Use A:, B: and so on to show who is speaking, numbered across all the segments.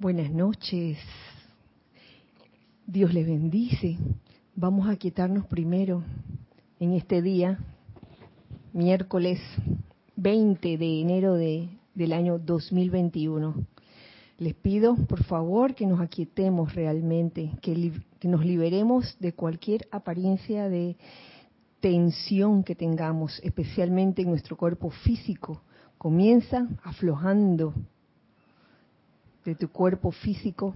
A: Buenas noches. Dios les bendice. Vamos a quitarnos primero en este día, miércoles 20 de enero de, del año 2021. Les pido, por favor, que nos aquietemos realmente, que, que nos liberemos de cualquier apariencia de tensión que tengamos, especialmente en nuestro cuerpo físico. Comienza aflojando de tu cuerpo físico,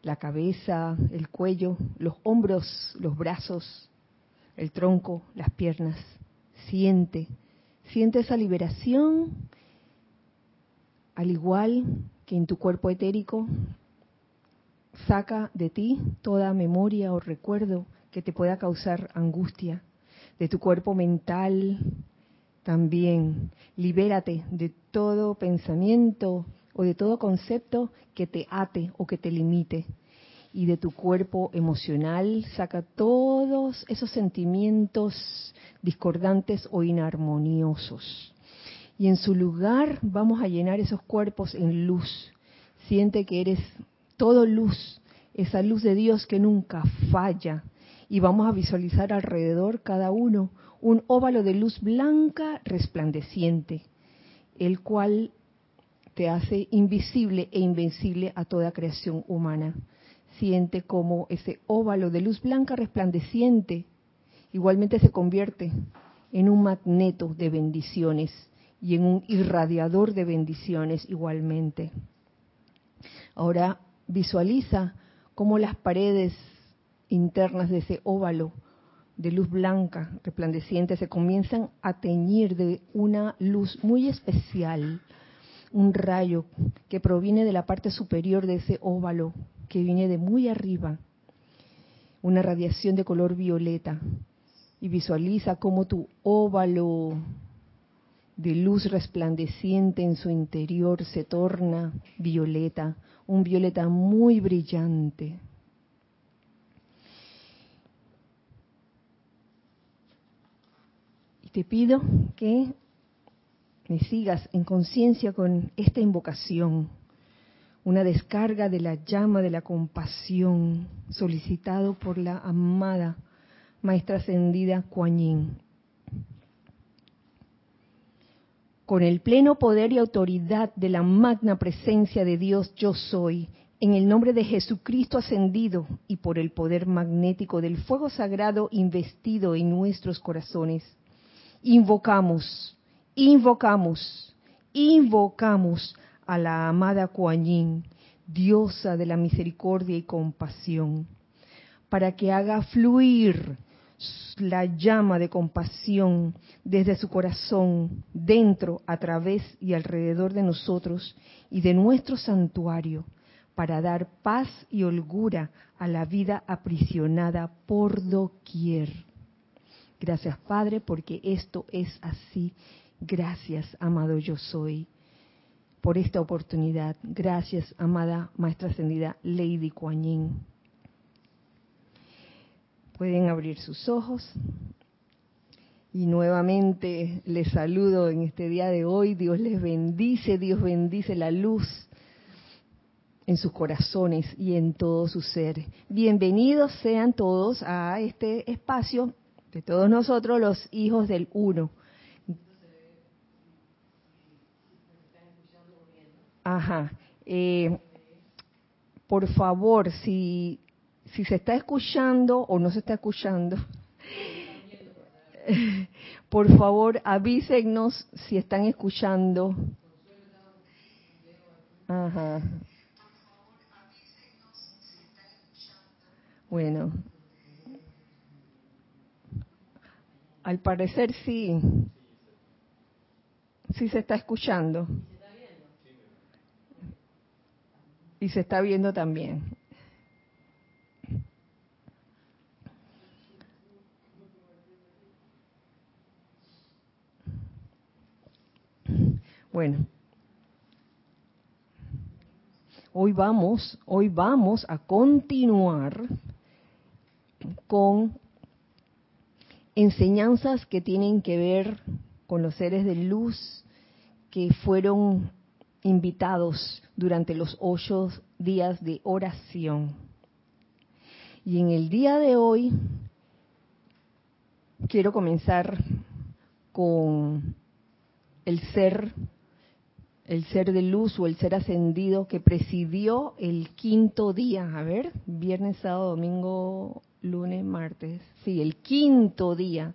A: la cabeza, el cuello, los hombros, los brazos, el tronco, las piernas. Siente, siente esa liberación, al igual que en tu cuerpo etérico, saca de ti toda memoria o recuerdo que te pueda causar angustia, de tu cuerpo mental también. Libérate de todo pensamiento, o de todo concepto que te ate o que te limite. Y de tu cuerpo emocional saca todos esos sentimientos discordantes o inarmoniosos. Y en su lugar vamos a llenar esos cuerpos en luz. Siente que eres todo luz, esa luz de Dios que nunca falla. Y vamos a visualizar alrededor cada uno un óvalo de luz blanca resplandeciente, el cual te hace invisible e invencible a toda creación humana. Siente como ese óvalo de luz blanca resplandeciente igualmente se convierte en un magneto de bendiciones y en un irradiador de bendiciones igualmente. Ahora visualiza cómo las paredes internas de ese óvalo de luz blanca resplandeciente se comienzan a teñir de una luz muy especial, un rayo que proviene de la parte superior de ese óvalo, que viene de muy arriba, una radiación de color violeta. Y visualiza cómo tu óvalo de luz resplandeciente en su interior se torna violeta, un violeta muy brillante. Y te pido que me sigas en conciencia con esta invocación, una descarga de la llama de la compasión solicitado por la amada Maestra Ascendida Kuan Yin. Con el pleno poder y autoridad de la magna presencia de Dios yo soy, en el nombre de Jesucristo ascendido y por el poder magnético del fuego sagrado investido en nuestros corazones, invocamos invocamos, invocamos a la amada Kuan diosa de la misericordia y compasión, para que haga fluir la llama de compasión desde su corazón, dentro, a través y alrededor de nosotros y de nuestro santuario, para dar paz y holgura a la vida aprisionada por doquier. Gracias Padre, porque esto es así Gracias, amado yo soy, por esta oportunidad. Gracias, amada Maestra Ascendida Lady Kuan Yin. Pueden abrir sus ojos. Y nuevamente les saludo en este día de hoy. Dios les bendice, Dios bendice la luz en sus corazones y en todo su ser. Bienvenidos sean todos a este espacio de todos nosotros, los hijos del Uno Ajá. Eh, por favor, si, si se está escuchando o no se está escuchando, por favor avísenos si están escuchando. Ajá. Bueno, al parecer sí, sí se está escuchando. Y se está viendo también. Bueno, hoy vamos, hoy vamos a continuar con enseñanzas que tienen que ver con los seres de luz que fueron invitados durante los ocho días de oración. Y en el día de hoy quiero comenzar con el ser, el ser de luz o el ser ascendido que presidió el quinto día. A ver, viernes, sábado, domingo, lunes, martes. Sí, el quinto día,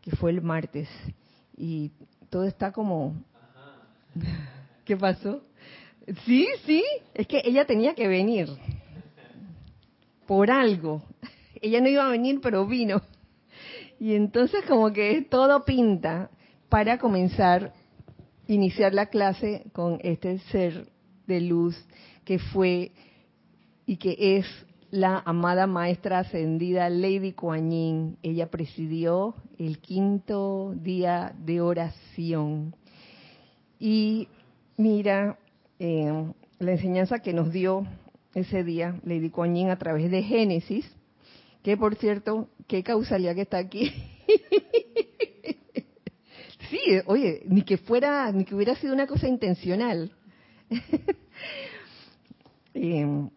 A: que fue el martes. Y todo está como... ¿Qué pasó? Sí, sí, es que ella tenía que venir. Por algo. Ella no iba a venir, pero vino. Y entonces como que todo pinta para comenzar, iniciar la clase con este ser de luz que fue y que es la amada maestra ascendida Lady Kuan Yin. Ella presidió el quinto día de oración. Y mira, eh, la enseñanza que nos dio ese día Lady Kuan Yin a través de Génesis, que por cierto, qué causalidad que está aquí. sí, oye, ni que fuera, ni que hubiera sido una cosa intencional. eh,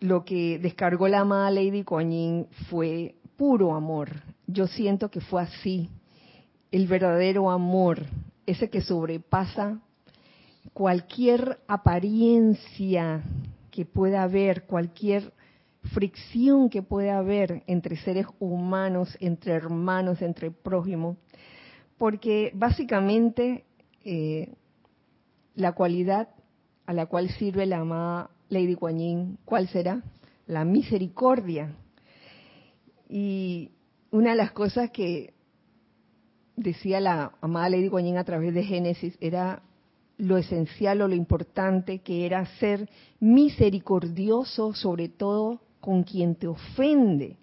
A: lo que descargó la amada Lady Kuan fue puro amor. Yo siento que fue así. El verdadero amor, ese que sobrepasa cualquier apariencia que pueda haber, cualquier fricción que pueda haber entre seres humanos, entre hermanos, entre prójimos, porque básicamente eh, la cualidad a la cual sirve la amada Lady Kuan ¿cuál será? La misericordia. Y una de las cosas que decía la amada Lady Kuan a través de Génesis era lo esencial o lo importante que era ser misericordioso, sobre todo con quien te ofende.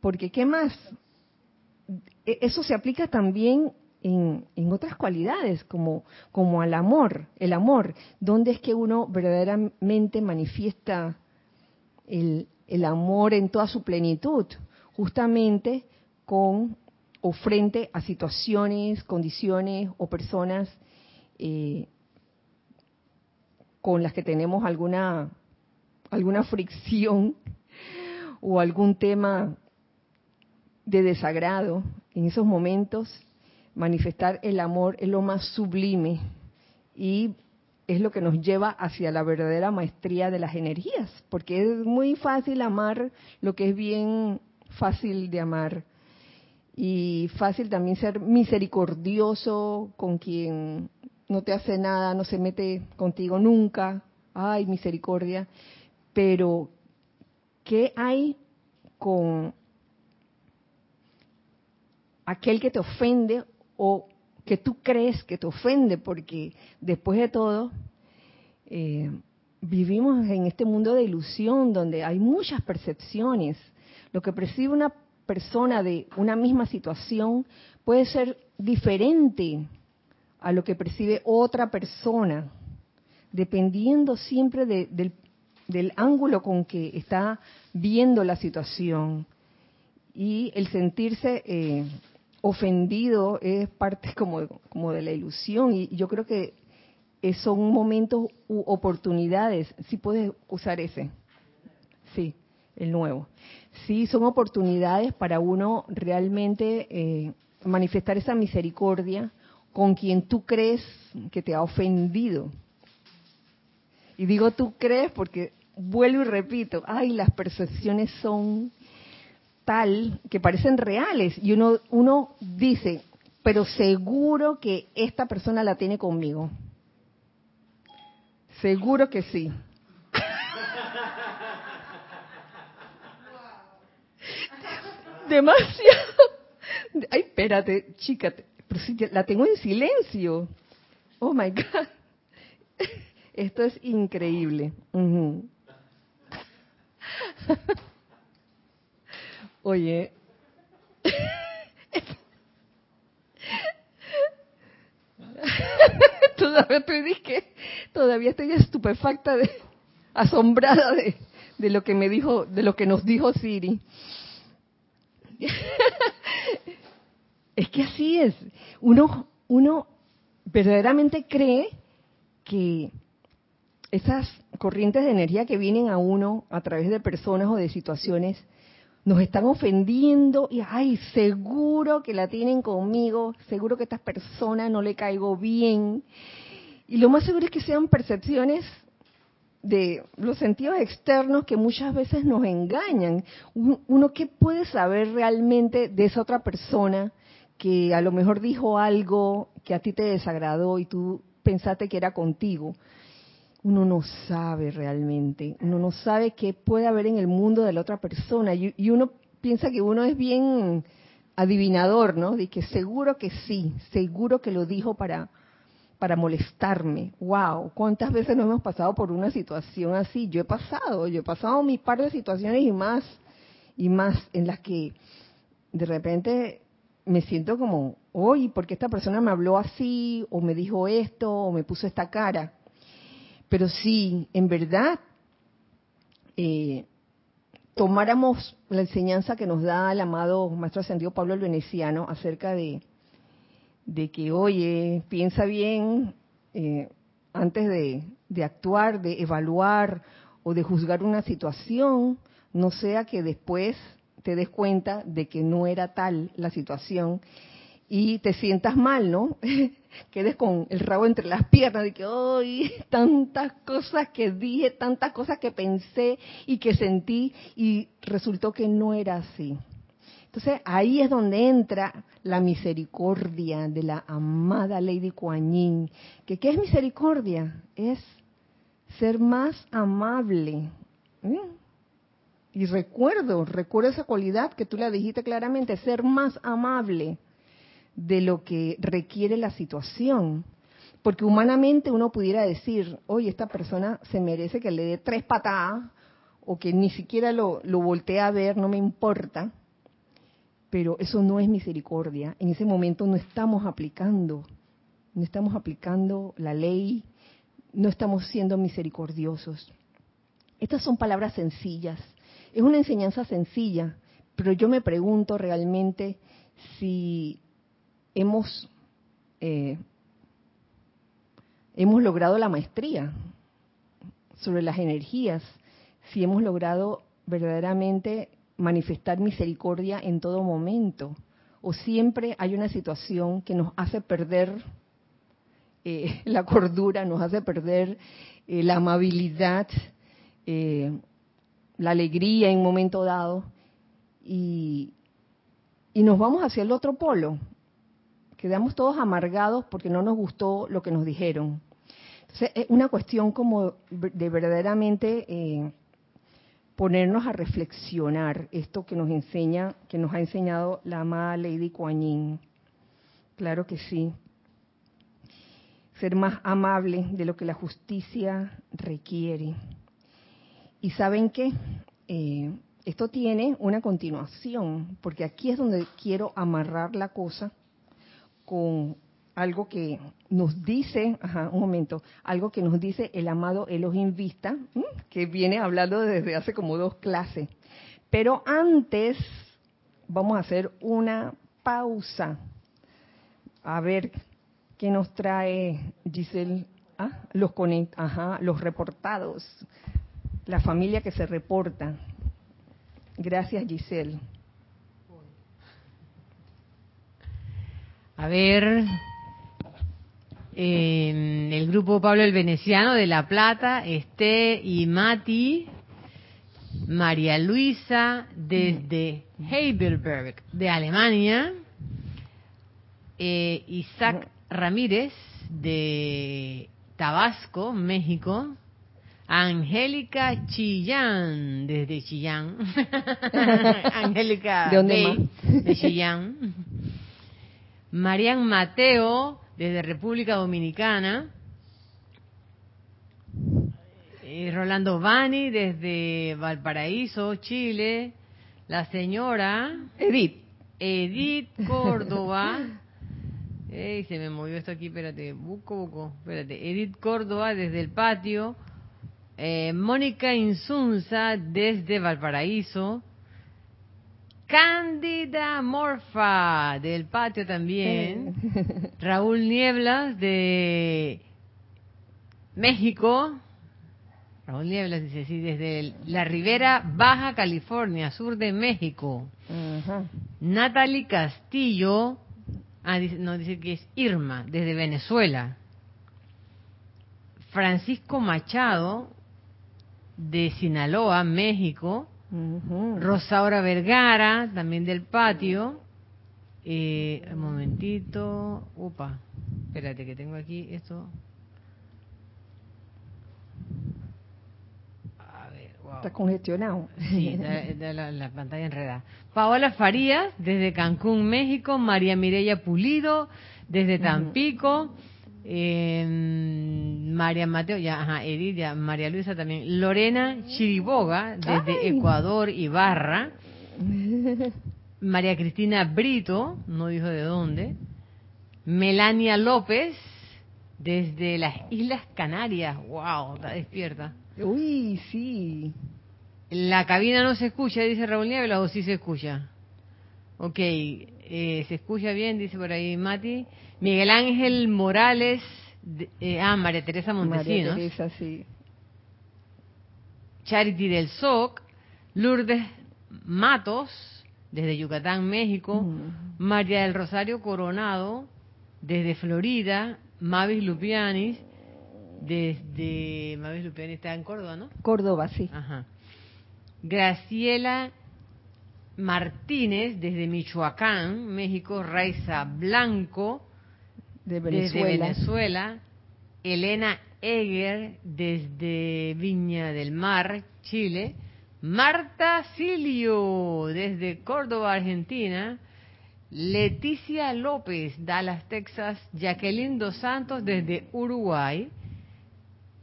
A: Porque, ¿qué más? E-, eso se aplica también en, otras cualidades, como, como al amor, el amor, donde es que uno verdaderamente manifiesta el, el amor en toda su plenitud, justamente con o frente a situaciones, condiciones o personas eh, con las que tenemos alguna alguna fricción o algún tema de desagrado en esos momentos manifestar el amor es lo más sublime y es lo que nos lleva hacia la verdadera maestría de las energías, porque es muy fácil amar lo que es bien fácil de amar y fácil también ser misericordioso con quien no te hace nada, no se mete contigo nunca, ay, misericordia, pero ¿qué hay con aquel que te ofende o que tú crees que te ofende, porque después de todo, eh, vivimos en este mundo de ilusión donde hay muchas percepciones. Lo que percibe una persona de una misma situación puede ser diferente a lo que percibe otra persona, dependiendo siempre del, del ángulo con que está viendo la situación. Y el sentirse eh, ofendido es parte como, como de la ilusión y yo creo que son momentos u oportunidades. Si puedes usar ese. Sí, el nuevo. Sí, son oportunidades para uno realmente eh, manifestar esa misericordia con quien tú crees que te ha ofendido. Y digo tú crees porque vuelvo y repito, ay, las percepciones son tal que parecen reales y uno, uno dice, pero seguro que esta persona la tiene conmigo. Seguro que sí. Demasiado. Ay, espérate, chica, la tengo en silencio. Oh my God. Esto es increíble. Oye, todavía estoy todavía estoy estupefacta de, asombrada de, de lo que me dijo, de lo que nos dijo Siri. Es que así es. Uno, uno verdaderamente cree que esas corrientes de energía que vienen a uno a través de personas o de situaciones nos están ofendiendo y ay, seguro que la tienen conmigo, seguro que a estas personas no le caigo bien. Y lo más seguro es que sean percepciones de los sentidos externos que muchas veces nos engañan. Uno, ¿qué puede saber realmente de esa otra persona que a lo mejor dijo algo que a ti te desagradó y tú pensaste que era contigo? Uno no sabe realmente, uno no sabe qué puede haber en el mundo de la otra persona y, uno piensa que uno es bien adivinador, ¿no? De que seguro que sí, seguro que lo dijo para para molestarme. Wow, ¿cuántas veces nos hemos pasado por una situación así? Yo he pasado, yo he pasado mis par de situaciones y más y más en las que de repente me siento como, oye, ¿por qué esta persona me habló así o me dijo esto o me puso esta cara? Pero sí, en verdad, eh, tomáramos la enseñanza que nos da el amado Maestro Ascendido Pablo el Veneciano acerca de que, oye, piensa bien eh, antes de actuar, de evaluar o de juzgar una situación, no sea que después te des cuenta de que no era tal la situación y te sientas mal, ¿no? Quedes con el rabo entre las piernas de que, ¡ay! Tantas cosas que dije, tantas cosas que pensé y que sentí y resultó que no era así. Entonces ahí es donde entra la misericordia de la amada Lady Kuan. ¿Que ¿Qué es misericordia? Es ser más amable. Y recuerdo, recuerdo esa cualidad que tú la dijiste claramente, ser más amable de lo que requiere la situación. Porque humanamente uno pudiera decir, oye, esta persona se merece que le dé tres patadas o que ni siquiera lo, lo voltee a ver, no me importa pero eso no es misericordia. En ese momento no estamos aplicando, no estamos aplicando la ley, no estamos siendo misericordiosos. Estas son palabras sencillas, es una enseñanza sencilla, pero yo me pregunto realmente si hemos eh, hemos logrado la maestría sobre las energías, si hemos logrado verdaderamente manifestar misericordia en todo momento. O siempre hay una situación que nos hace perder eh, la cordura, nos hace perder eh, la amabilidad, la alegría en un momento dado, y, y nos vamos hacia el otro polo. Quedamos todos amargados porque no nos gustó lo que nos dijeron. Entonces, es una cuestión como de verdaderamente ponernos a reflexionar esto que nos enseña, que nos ha enseñado la amada Lady Kuan Yin. Claro que sí. Ser más amable de lo que la justicia requiere. Y saben qué, eh, esto tiene una continuación, porque aquí es donde quiero amarrar la cosa con algo que nos dice, ajá, un momento, algo que nos dice el amado Elohim Vista, que viene hablando desde hace como dos clases. Pero antes vamos a hacer una pausa. A ver qué nos trae Giselle, ¿Ah? los ajá, los reportados, la familia que se reporta. Gracias, Giselle.
B: A ver, el grupo Pablo el Veneciano de La Plata, Esté y Mati, María Luisa desde Heidelberg de Alemania, eh, Isaac Ramírez de Tabasco, México, Angélica Chillán desde Chillán, Angélica ¿De, de Chillán, Marian Mateo desde República Dominicana. Eh, Rolando Bani desde Valparaíso, Chile. La señora
A: Edith.
B: Edith Córdoba. Ey, se me movió esto aquí, espérate, busco, busco, espérate. Edith Córdoba desde el patio. Eh, Mónica Insunza desde Valparaíso. Cándida Morfa del patio también. Raúl Nieblas de México, Raúl Nieblas dice, sí, desde la Ribera Baja California, sur de México. Natalie Castillo, ah, no, dice que es Irma, desde Venezuela. Francisco Machado, de Sinaloa, México. Rosaura Vergara, también del patio. Eh, un momentito. Upa, espérate que tengo aquí esto.
A: A ver, Está congestionado.
B: Sí, la, la, pantalla enredada. Paola Farías, desde Cancún, México. María Mireya Pulido, desde Tampico. Eh, María Mateo, ya, ajá, Edith, ya, María Luisa también. Lorena Chiriboga, desde Ecuador, Ibarra. María Cristina Brito, no dijo de dónde. Melania López, desde las Islas Canarias. ¡Wow! Está despierta.
A: Uy, sí.
B: La cabina no se escucha, dice Raúl Nieves, o sí se escucha. Ok, eh, se escucha bien, dice por ahí Mati. Miguel Ángel Morales, eh, ah, María Teresa Montesinos.
A: María Teresa, sí.
B: Charity del SOC, Lourdes Matos, desde Yucatán, México. María del Rosario Coronado, desde Florida. Mavis Lupianis, desde. Mavis Lupianis está en Córdoba, ¿no?
A: Córdoba, sí.
B: Ajá. Graciela Martínez, desde Michoacán, México. Raiza Blanco, desde Venezuela. Elena Eger, desde Viña del Mar, Chile. Marta Silio, desde Córdoba, Argentina. Leticia López, Dallas, Texas. Jacqueline Dos Santos, desde Uruguay.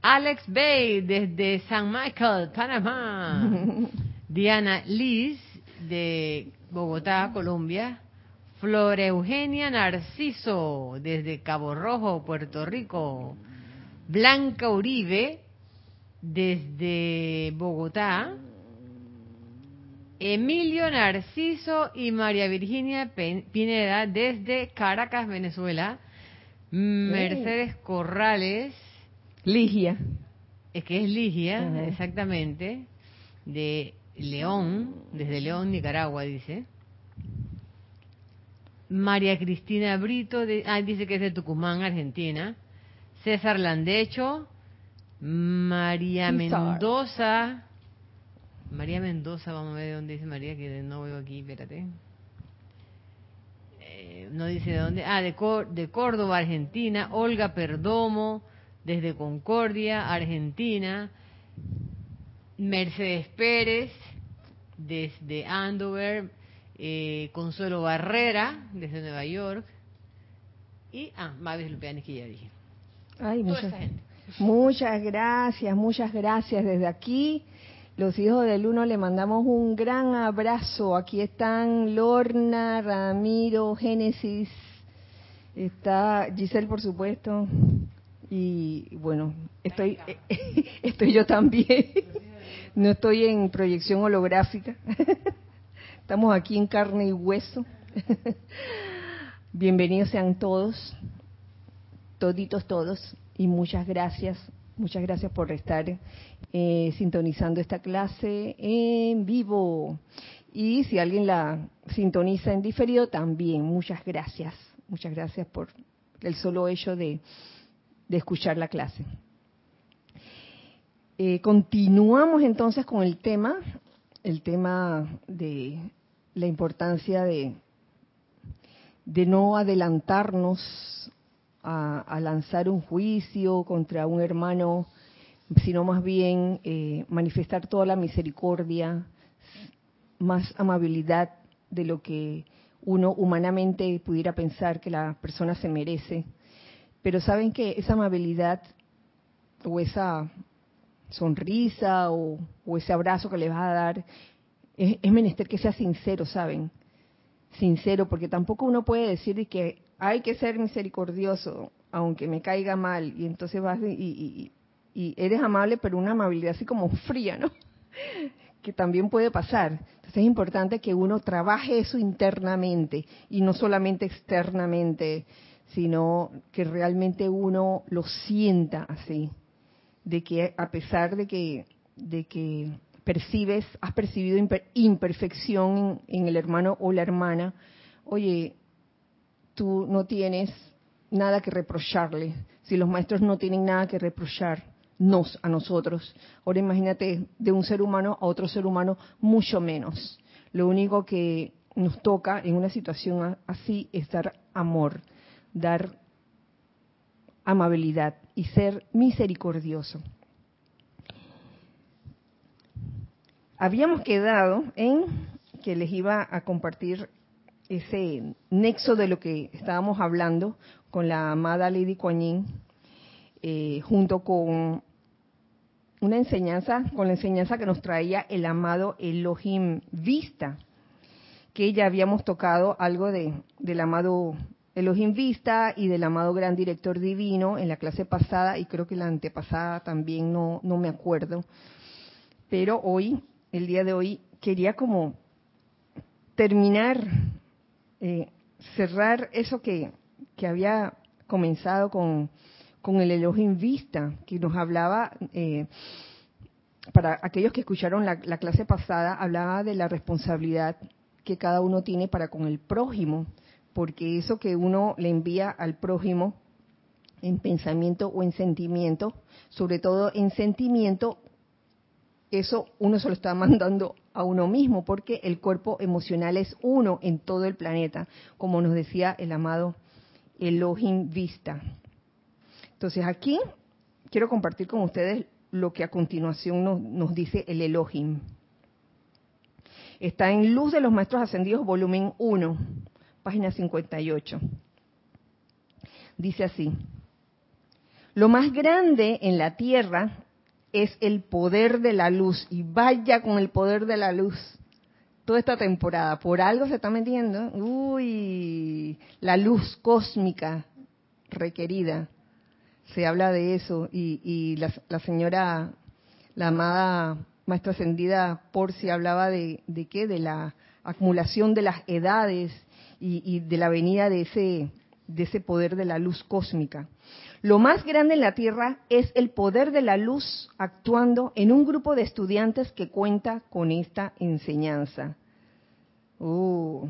B: Alex Bay, desde San Michael, Panamá. Diana Liz, de Bogotá, Colombia. Flor Eugenia Narciso, desde Cabo Rojo, Puerto Rico. Blanca Uribe, desde Bogotá. Emilio Narciso y María Virginia Pineda, desde Caracas, Venezuela. Mercedes Corrales.
A: Ligia.
B: Es que es Ligia, exactamente. De León, desde León, Nicaragua, dice. María Cristina Brito, ah, dice que es de Tucumán, Argentina. César Landecho, María Mendoza, María Mendoza, vamos a ver de dónde dice María, que no veo aquí, espérate. Eh, no dice de dónde, ah, de, de Córdoba, Argentina. Olga Perdomo, desde Concordia, Argentina. Mercedes Pérez, desde Andover, eh, Consuelo Barrera, desde Nueva York, y, ah, Mavis Lupianes, que ya dije.
A: Ay, muchas, muchas gracias, muchas gracias desde aquí. Los hijos del uno le mandamos un gran abrazo. Aquí están Lorna, Ramiro, Génesis, está Giselle, por supuesto, y bueno, estoy, estoy yo también. No estoy en proyección holográfica. Estamos aquí en carne y hueso. Bienvenidos sean todos, toditos todos, y muchas gracias, muchas gracias por estar eh, sintonizando esta clase en vivo. Y si alguien la sintoniza en diferido, también muchas gracias, muchas gracias por el solo hecho de, escuchar la clase. Eh, continuamos entonces con el tema, el tema de la importancia de, de no adelantarnos a, lanzar un juicio contra un hermano, sino más bien eh, manifestar toda la misericordia, más amabilidad de lo que uno humanamente pudiera pensar que la persona se merece. Pero saben que esa amabilidad o esa sonrisa o, ese abrazo que le vas a dar es, menester que sea sincero, ¿saben? Sincero, porque tampoco uno puede decir que hay que ser misericordioso, aunque me caiga mal, y entonces vas y, eres amable, pero una amabilidad así como fría, ¿no? que también puede pasar. Entonces es importante que uno trabaje eso internamente y no solamente externamente, sino que realmente uno lo sienta así. De que a pesar de que, de que percibes, has percibido imperfección en, el hermano o la hermana, oye, tú no tienes nada que reprocharle. Si los maestros no tienen nada que reprocharnos a nosotros, ahora imagínate de un ser humano a otro ser humano, mucho menos. Lo único que nos toca en una situación así es dar amor, dar amabilidad y ser misericordioso. Habíamos quedado en que les iba a compartir ese nexo de lo que estábamos hablando con la amada Lady Kuan eh, junto con una enseñanza, con la enseñanza que nos traía el amado Elohim Vista, que ya habíamos tocado algo de, del amado Elohim Vista y del amado Gran Director Divino en la clase pasada y creo que la antepasada también no, no me acuerdo. Pero hoy, el día de hoy, quería como terminar, eh, cerrar eso que, que había comenzado con, con el Elohim Vista, que nos hablaba, eh, para aquellos que escucharon la, la clase pasada, hablaba de la responsabilidad que cada uno tiene para con el prójimo porque eso que uno le envía al prójimo en pensamiento o en sentimiento, sobre todo en sentimiento, eso uno se lo está mandando a uno mismo, porque el cuerpo emocional es uno en todo el planeta, como nos decía el amado Elohim Vista. Entonces aquí quiero compartir con ustedes lo que a continuación nos, dice el Elohim. Está en Luz de los Maestros Ascendidos, volumen 1 página 58. Dice así, lo más grande en la tierra es el poder de la luz y vaya con el poder de la luz toda esta temporada. Por algo se está metiendo, uy, la luz cósmica requerida. Se habla de eso y, la, señora, la amada maestra ascendida Porcia hablaba de, de qué, de la acumulación de las edades y, de la venida de ese, de ese poder de la luz cósmica. Lo más grande en la Tierra es el poder de la luz actuando en un grupo de estudiantes que cuenta con esta enseñanza. Uh,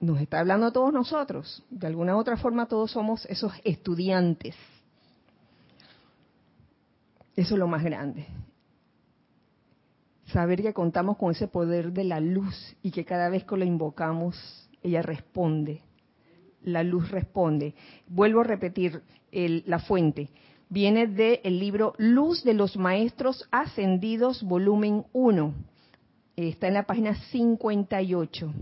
A: nos está hablando a todos nosotros. De alguna u otra forma todos somos esos estudiantes. Eso es lo más grande. Saber que contamos con ese poder de la luz y que cada vez que lo invocamos ella responde, la luz responde. Vuelvo a repetir la fuente. Viene del libro Luz de los Maestros Ascendidos, volumen 1. Está en la página 58.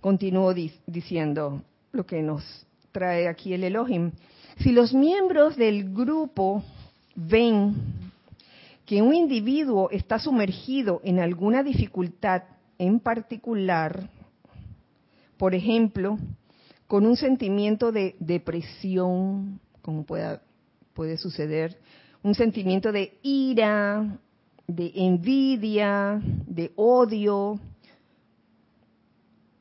A: Continúo diciendo lo que nos trae aquí el Elohim. Si los miembros del grupo ven que un individuo está sumergido en alguna dificultad en particular, por ejemplo, con un sentimiento de depresión, como pueda, puede suceder, un sentimiento de ira, de envidia, de odio,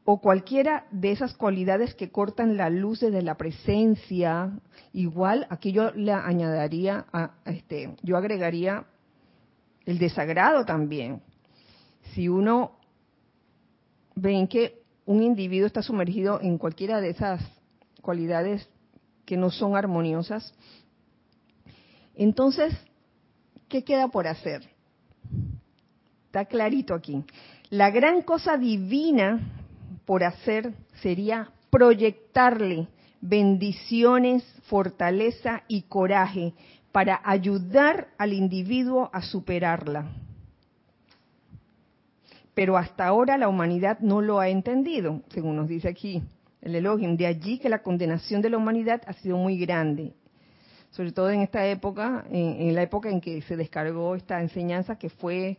A: o cualquiera de esas cualidades que cortan la luz de la presencia, igual aquí yo le añadiría, a, este, yo agregaría el desagrado también. Si uno ven que un individuo está sumergido en cualquiera de esas cualidades que no son armoniosas, entonces, ¿qué queda por hacer? Está clarito aquí. La gran cosa divina por hacer sería proyectarle bendiciones, fortaleza y coraje para ayudar al individuo a superarla pero hasta ahora la humanidad no lo ha entendido, según nos dice aquí el Elohim. De allí que la condenación de la humanidad ha sido muy grande, sobre todo en esta época, en, la época en que se descargó esta enseñanza que fue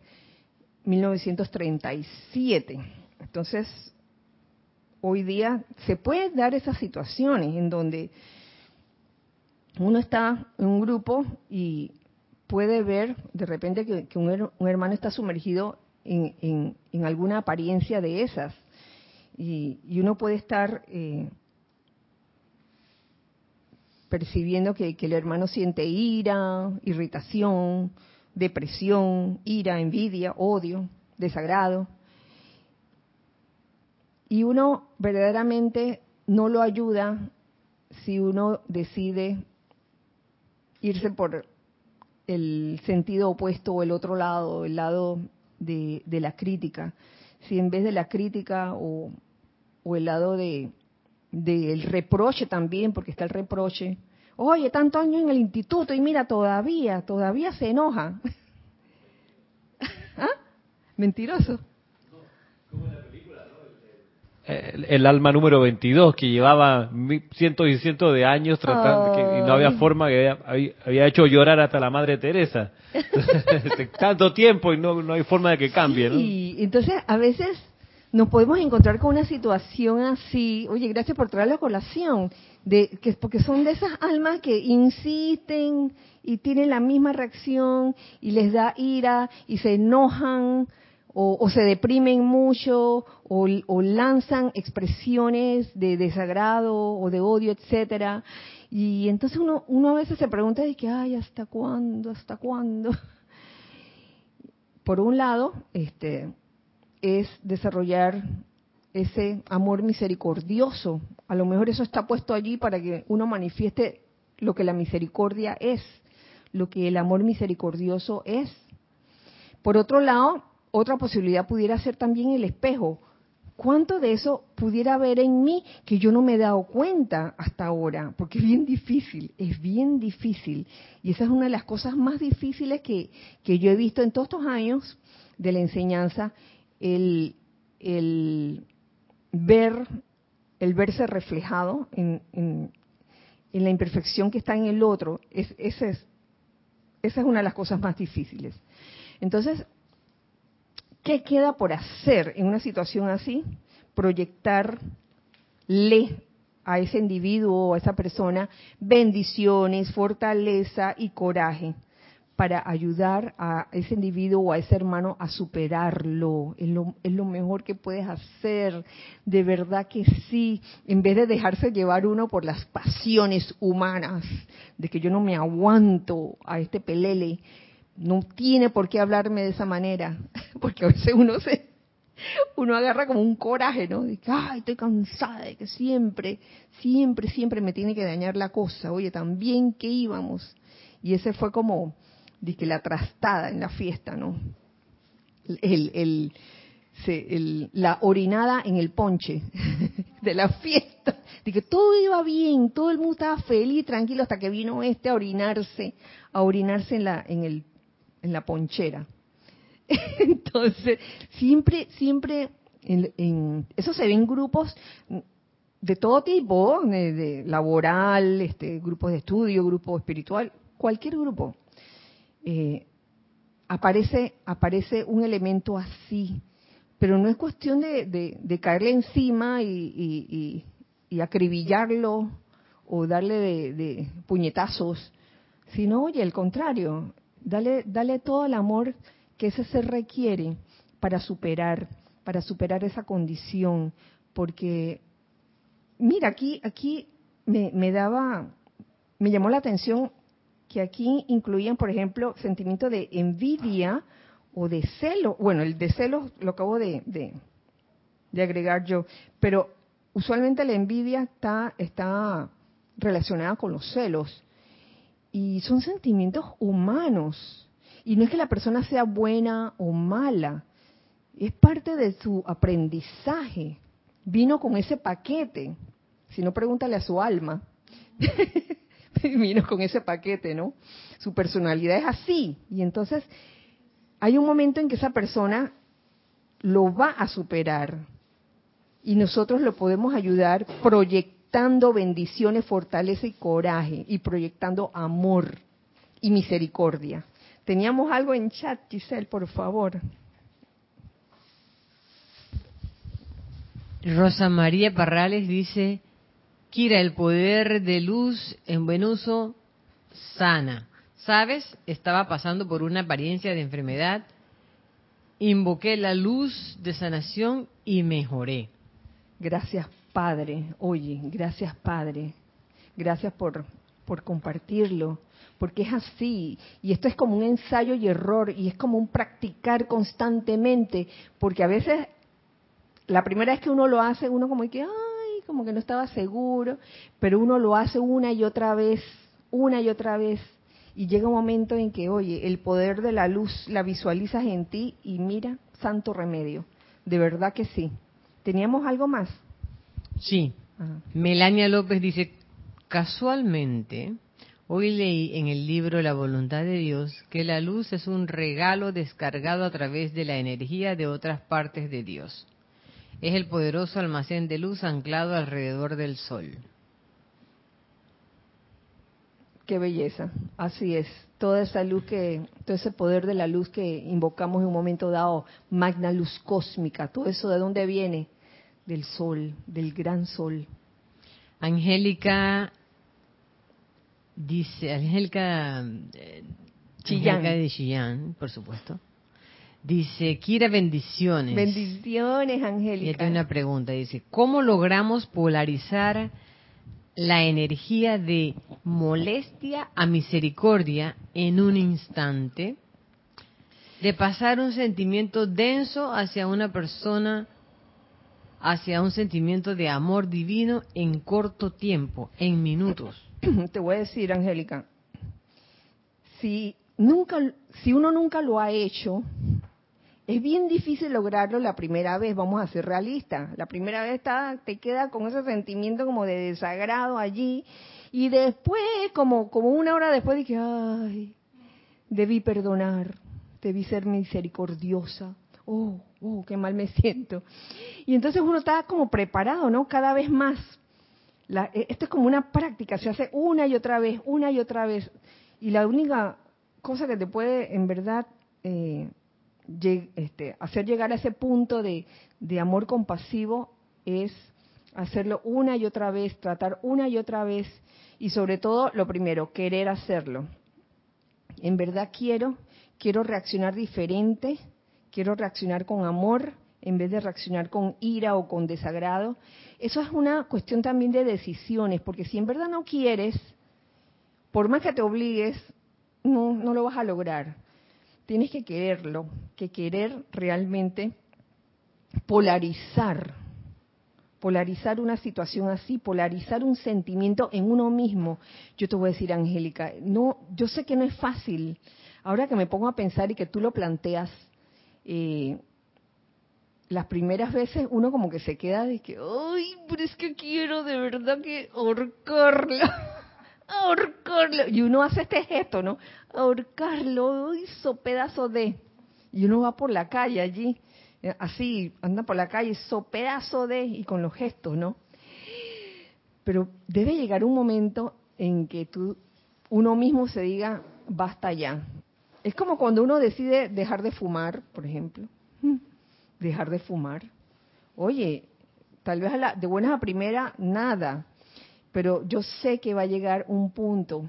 A: 1937. Entonces, hoy día se pueden dar esas situaciones en donde uno está en un grupo y puede ver de repente que, un, hermano está sumergido en, alguna apariencia de esas. Y, uno puede estar eh, percibiendo que, que el hermano siente ira, irritación, depresión, ira, envidia, odio, desagrado. Y uno verdaderamente no lo ayuda si uno decide irse por el sentido opuesto o el otro lado, el lado de, la crítica. Si en vez de la crítica o, el lado de del reproche también, porque está el reproche, oye, tanto año en el instituto y mira, todavía, todavía se enoja. ¿Ah? Mentiroso
C: el, alma número 22 que llevaba cientos y cientos de años tratando que, y no había forma que había, hecho llorar hasta la madre Teresa. Tanto tiempo y no, no hay forma de que cambie
A: sí, entonces a veces nos podemos encontrar con una situación así oye gracias por traer la colación de que porque son de esas almas que insisten y tienen la misma reacción y les da ira y se enojan o, se deprimen mucho o, lanzan expresiones de desagrado o de odio, etcétera. Y entonces uno, uno a veces se pregunta de que, ay, ¿hasta cuándo? ¿Hasta cuándo? Por un lado, este, es desarrollar ese amor misericordioso. A lo mejor eso está puesto allí para que uno manifieste lo que la misericordia es, lo que el amor misericordioso es. Por otro lado, otra posibilidad pudiera ser también el espejo. ¿Cuánto de eso pudiera haber en mí que yo no me he dado cuenta hasta ahora? Porque es bien difícil, es bien difícil. Y esa es una de las cosas más difíciles que, yo he visto en todos estos años de la enseñanza, el, ver, el verse reflejado en, en, la imperfección que está en el otro. Es, esa, es, esa es una de las cosas más difíciles. Entonces, ¿Qué queda por hacer en una situación así? Proyectarle a ese individuo o a esa persona bendiciones, fortaleza y coraje para ayudar a ese individuo o a ese hermano a superarlo. Es lo, mejor que puedes hacer. De verdad que sí. En vez de dejarse llevar uno por las pasiones humanas, de que yo no me aguanto a este pelele, no tiene por qué hablarme de esa manera, porque a veces uno se, uno agarra como un coraje, ¿no? De que, ay, estoy cansada de que siempre, siempre, siempre me tiene que dañar la cosa. Oye, también que íbamos. Y ese fue como, dije, la trastada en la fiesta, ¿no? El, el, el, la orinada en el ponche de la fiesta. De que todo iba bien, todo el mundo estaba feliz, tranquilo, hasta que vino este a orinarse, a orinarse en, la, en el en la ponchera. Entonces, siempre, siempre, en, eso se ven grupos de todo tipo, de, laboral, este, grupos de estudio, grupo espiritual, cualquier grupo. Eh, aparece, aparece un elemento así, pero no es cuestión de, caerle encima y, acribillarlo o darle de, de, puñetazos, sino, oye, al contrario, Dale, dale todo el amor que ese ser requiere para superar, para superar esa condición, porque mira aquí, aquí me, daba, me llamó la atención que aquí incluían, por ejemplo, sentimiento de envidia o de celo. Bueno, el de celo lo acabo de, de, de agregar yo, pero usualmente la envidia está, está relacionada con los celos y son sentimientos humanos. Y no es que la persona sea buena o mala, es parte de su aprendizaje. Vino con ese paquete. Si no, pregúntale a su alma. Vino con ese paquete, ¿no? Su personalidad es así. Y entonces hay un momento en que esa persona lo va a superar. Y nosotros lo podemos ayudar proyectando proyectando bendiciones, fortaleza y coraje y proyectando amor y misericordia. Teníamos algo en chat, Giselle, por favor.
B: Rosa María Parrales dice, Kira, el poder de luz en buen uso sana. ¿Sabes? Estaba pasando por una apariencia de enfermedad. Invoqué la luz de sanación y mejoré.
A: Gracias, Padre, oye, gracias Padre, gracias por por compartirlo, porque es así. Y esto es como un ensayo y error, y es como un practicar constantemente, porque a veces la primera vez que uno lo hace, uno como que, ay, como que no estaba seguro, pero uno lo hace una y otra vez, una y otra vez, y llega un momento en que, oye, el poder de la luz la visualizas en ti y mira, santo remedio. De verdad que sí. ¿Teníamos algo más?
B: Sí. Melania López dice, casualmente, hoy leí en el libro La voluntad de Dios que la luz es un regalo descargado a través de la energía de otras partes de Dios. Es el poderoso almacén de luz anclado alrededor del sol.
A: Qué belleza, así es. Toda esa luz que, todo ese poder de la luz que invocamos en un momento dado, magna luz cósmica, todo eso de dónde viene? Del sol, del gran sol.
B: Angélica dice, Angélica, eh, Chillán. de Chillán, por supuesto. Dice, Kira, bendiciones.
A: Bendiciones, Angélica.
B: Y tiene una pregunta, dice, ¿cómo logramos polarizar la energía de molestia a misericordia en un instante, de pasar un sentimiento denso hacia una persona, hacia un sentimiento de amor divino en corto tiempo, en minutos.
A: Te voy a decir, Angélica, si nunca, si uno nunca lo ha hecho, es bien difícil lograrlo la primera vez, vamos a ser realistas. La primera vez te queda con ese sentimiento como de desagrado allí y después, como, como una hora después, dije, ay, debí perdonar, debí ser misericordiosa. Oh, oh, qué mal me siento. Y entonces uno está como preparado, ¿no? Cada vez más. E, esto es como una práctica, se hace una y otra vez, una y otra vez. Y la única cosa que te puede, en verdad, eh, este, hacer llegar a ese punto de amor compasivo es hacerlo una y otra vez, tratar una y otra vez y sobre todo lo primero, querer hacerlo. En verdad quiero, quiero reaccionar diferente, quiero reaccionar con amor en vez de reaccionar con ira o con desagrado. Eso es una cuestión también de decisiones, porque si en verdad no quieres, por más que te obligues, no, lo vas a lograr tienes que quererlo, que querer realmente polarizar, polarizar una situación así, polarizar un sentimiento en uno mismo. Yo te voy a decir, Angélica, no, yo sé que no es fácil. Ahora que me pongo a pensar y que tú lo planteas, eh, las primeras veces uno como que se queda de que, ay, pero es que quiero de verdad que ahorcarlo ahorcarlo. Y uno hace este gesto, ¿no? Ahorcarlo, hizo pedazo de. Y uno va por la calle allí, así, anda por la calle, hizo pedazo de, y con los gestos, ¿no? Pero debe llegar un momento en que tú, uno mismo se diga, basta ya. Es como cuando uno decide dejar de fumar, por ejemplo. Dejar de fumar. Oye, tal vez de buenas a primera, nada pero yo sé que va a llegar un punto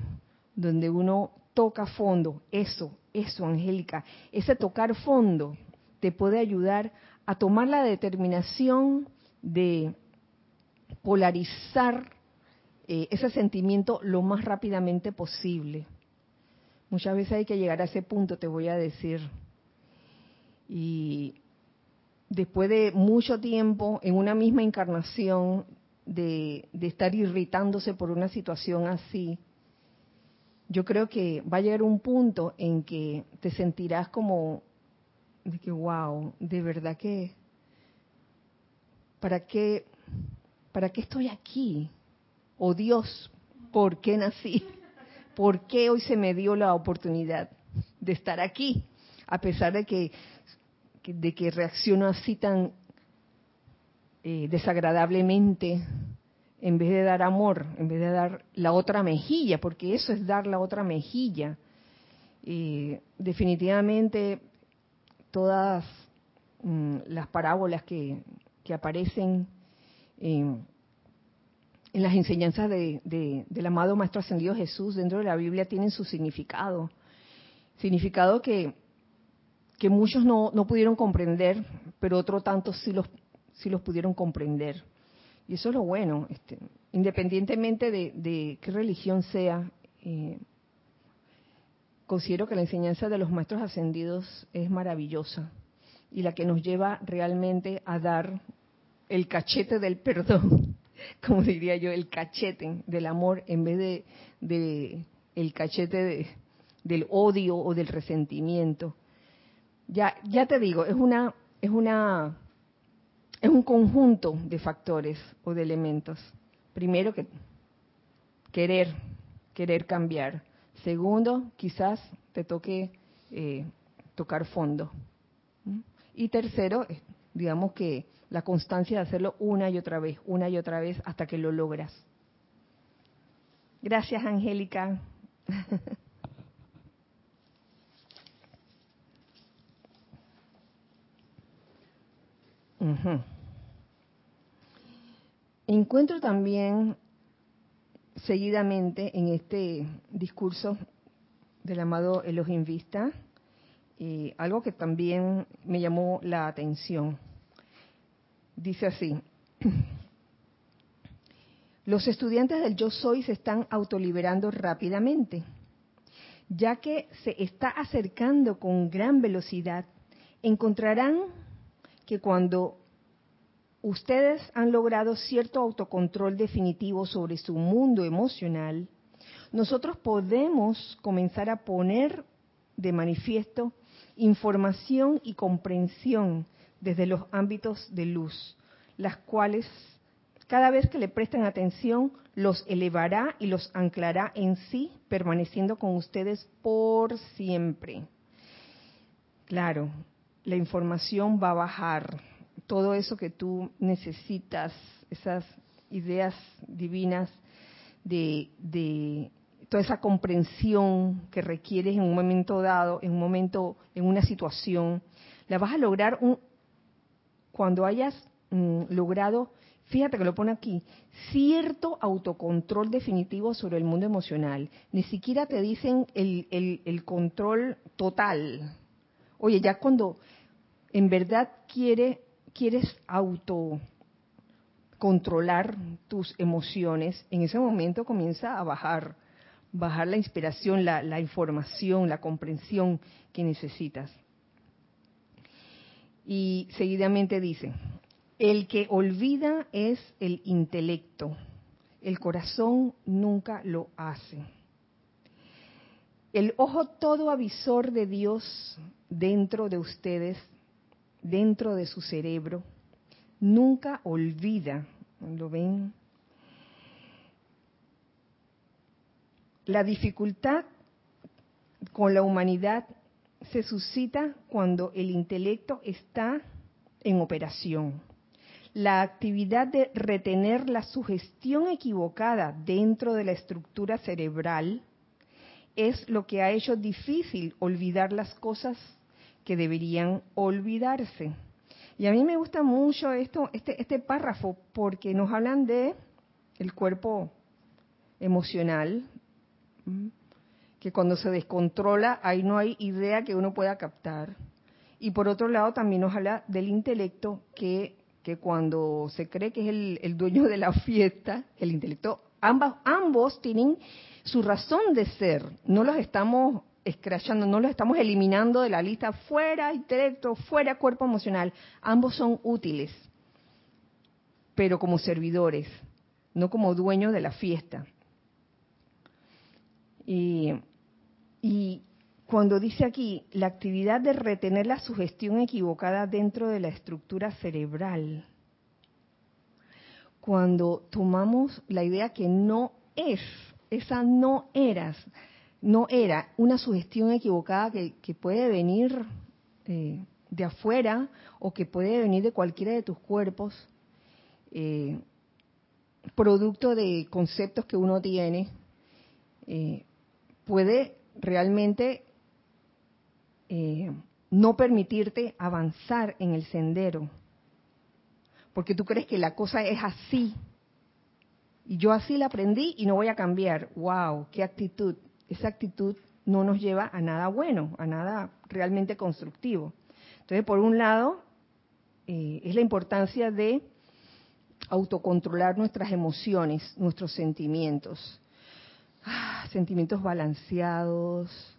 A: donde uno toca fondo. Eso, eso, Angélica, ese tocar fondo te puede ayudar a tomar la determinación de polarizar eh, ese sentimiento lo más rápidamente posible. Muchas veces hay que llegar a ese punto, te voy a decir. Y después de mucho tiempo, en una misma encarnación, de, estar irritándose por una situación así, yo creo que va a llegar un punto en que te sentirás como de que wow, de verdad que ¿para qué para qué estoy aquí? Oh Dios, ¿por qué nací? ¿Por qué hoy se me dio la oportunidad de estar aquí? A pesar de que de que reacciono así tan eh, desagradablemente, en vez de dar amor, en vez de dar la otra mejilla, porque eso es dar la otra mejilla. definitivamente todas mm, las parábolas que, aparecen en, las enseñanzas de, del amado Maestro Ascendido Jesús dentro de la Biblia tienen su significado. Significado que, muchos no, no pudieron comprender, pero otro tanto sí los sí los pudieron comprender. Y eso es lo bueno, este, independientemente de, qué religión sea, eh, considero que la enseñanza de los maestros ascendidos es maravillosa y la que nos lleva realmente a dar el cachete del perdón, como diría yo, el cachete del amor en vez de, el cachete del odio o del resentimiento. Ya, ya te digo, es una, es una, es un conjunto de factores o de elementos. Primero que querer, querer cambiar. Segundo, quizás te toque eh, tocar fondo. Y tercero, eh, digamos que la constancia de hacerlo una y otra vez, una y otra vez hasta que lo logras. Gracias, Angélica. Encuentro también seguidamente en este discurso del amado Elohim Vista eh, algo que también me llamó la atención. Dice así, los estudiantes del yo soy se están autoliberando rápidamente, ya que se está acercando con gran velocidad. Encontrarán que cuando ustedes han logrado cierto autocontrol definitivo sobre su mundo emocional, nosotros podemos comenzar a poner de manifiesto información y comprensión desde los ámbitos de luz, las cuales cada vez que le presten atención los elevará y los anclará en sí, permaneciendo con ustedes por siempre. Claro, la información va a bajar, todo eso que tú necesitas, esas ideas divinas de toda esa comprensión que requieres en un momento dado, en un momento, en una situación, la vas a lograr un, cuando hayas mm, logrado, fíjate que lo pone aquí, cierto autocontrol definitivo sobre el mundo emocional. Ni siquiera te dicen el, el control total. Oye, ya cuando en verdad quiere, quieres auto controlar tus emociones, en ese momento comienza a bajar bajar la inspiración, la, información, la comprensión que necesitas. Y seguidamente dice, el que olvida es el intelecto, el corazón nunca lo hace. El ojo todo avisor de Dios dentro de ustedes, dentro de su cerebro, nunca olvida, ¿lo ven? La dificultad con la humanidad se suscita cuando el intelecto está en operación. La actividad de retener la sugestión equivocada dentro de la estructura cerebral es lo que ha hecho difícil olvidar las cosas que deberían olvidarse. Y a mí me gusta mucho esto, este, este párrafo, porque nos hablan de el cuerpo emocional, que cuando se descontrola ahí no hay idea que uno pueda captar. Y por otro lado también habla del intelecto que, que cuando se cree que es el, dueño de la fiesta, el intelecto, ambos, ambos tienen su razón de ser, no los estamos escrachando, no los estamos eliminando de la lista fuera intelecto, fuera cuerpo emocional, ambos son útiles, pero como servidores, no como dueños de la fiesta. Y, cuando dice aquí la actividad de retener la sugestión equivocada dentro de la estructura cerebral, cuando tomamos la idea que no es, esa no eras, no era una sugestión equivocada que, puede venir eh, de afuera o que puede venir de cualquiera de tus cuerpos, eh, producto de conceptos que uno tiene, eh, puede realmente eh, no permitirte avanzar en el sendero. Porque tú crees que la cosa es así. Y yo así la aprendí y no voy a cambiar. ¡Wow! ¡Qué actitud! Esa actitud no nos lleva a nada bueno, a nada realmente constructivo. Entonces, por un lado, eh, es la importancia de autocontrolar nuestras emociones, nuestros sentimientos. Ah, sentimientos balanceados,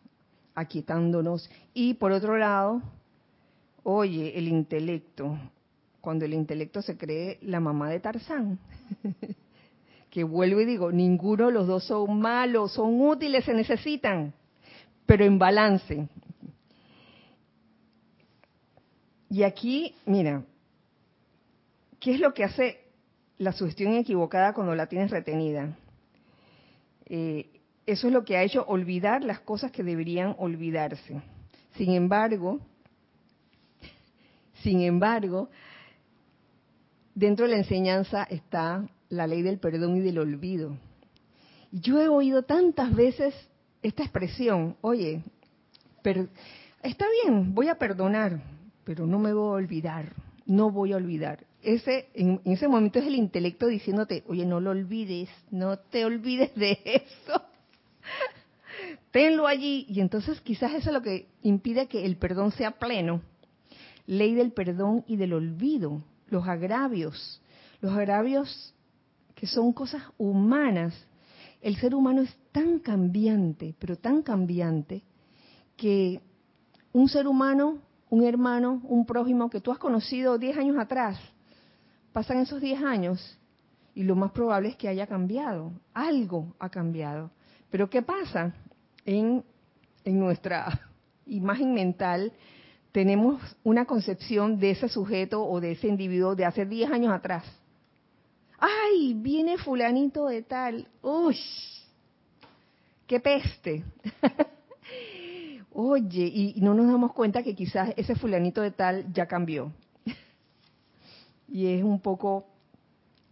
A: aquietándonos. Y por otro lado, oye, el intelecto, cuando el intelecto se cree la mamá de Tarzán. que vuelvo y digo, ninguno de los dos son malos, son útiles, se necesitan, pero en balance. Y aquí, mira, ¿qué es lo que hace la sugestión equivocada cuando la tienes retenida? Eh, eso es lo que ha hecho olvidar las cosas que deberían olvidarse. Sin embargo, sin embargo, dentro de la enseñanza está la ley del perdón y del olvido. Yo he oído tantas veces esta expresión, oye, está bien, voy a perdonar, pero no me voy a olvidar, no voy a olvidar. Ese, en, ese momento es el intelecto diciéndote, oye, no lo olvides, no te olvides de eso. Tenlo allí. Y entonces quizás eso es lo que impide que el perdón sea pleno. Ley del perdón y del olvido, los agravios. Los agravios que son cosas humanas. El ser humano es tan cambiante, pero tan cambiante, que un ser humano, un hermano, un prójimo que tú has conocido 10 años atrás, pasan esos 10 años y lo más probable es que haya cambiado, algo ha cambiado. Pero ¿qué pasa? En, en nuestra imagen mental tenemos una concepción de ese sujeto o de ese individuo de hace 10 años atrás ay, viene fulanito de tal, uy, qué peste. Oye, y no nos damos cuenta que quizás ese fulanito de tal ya cambió. Y es un poco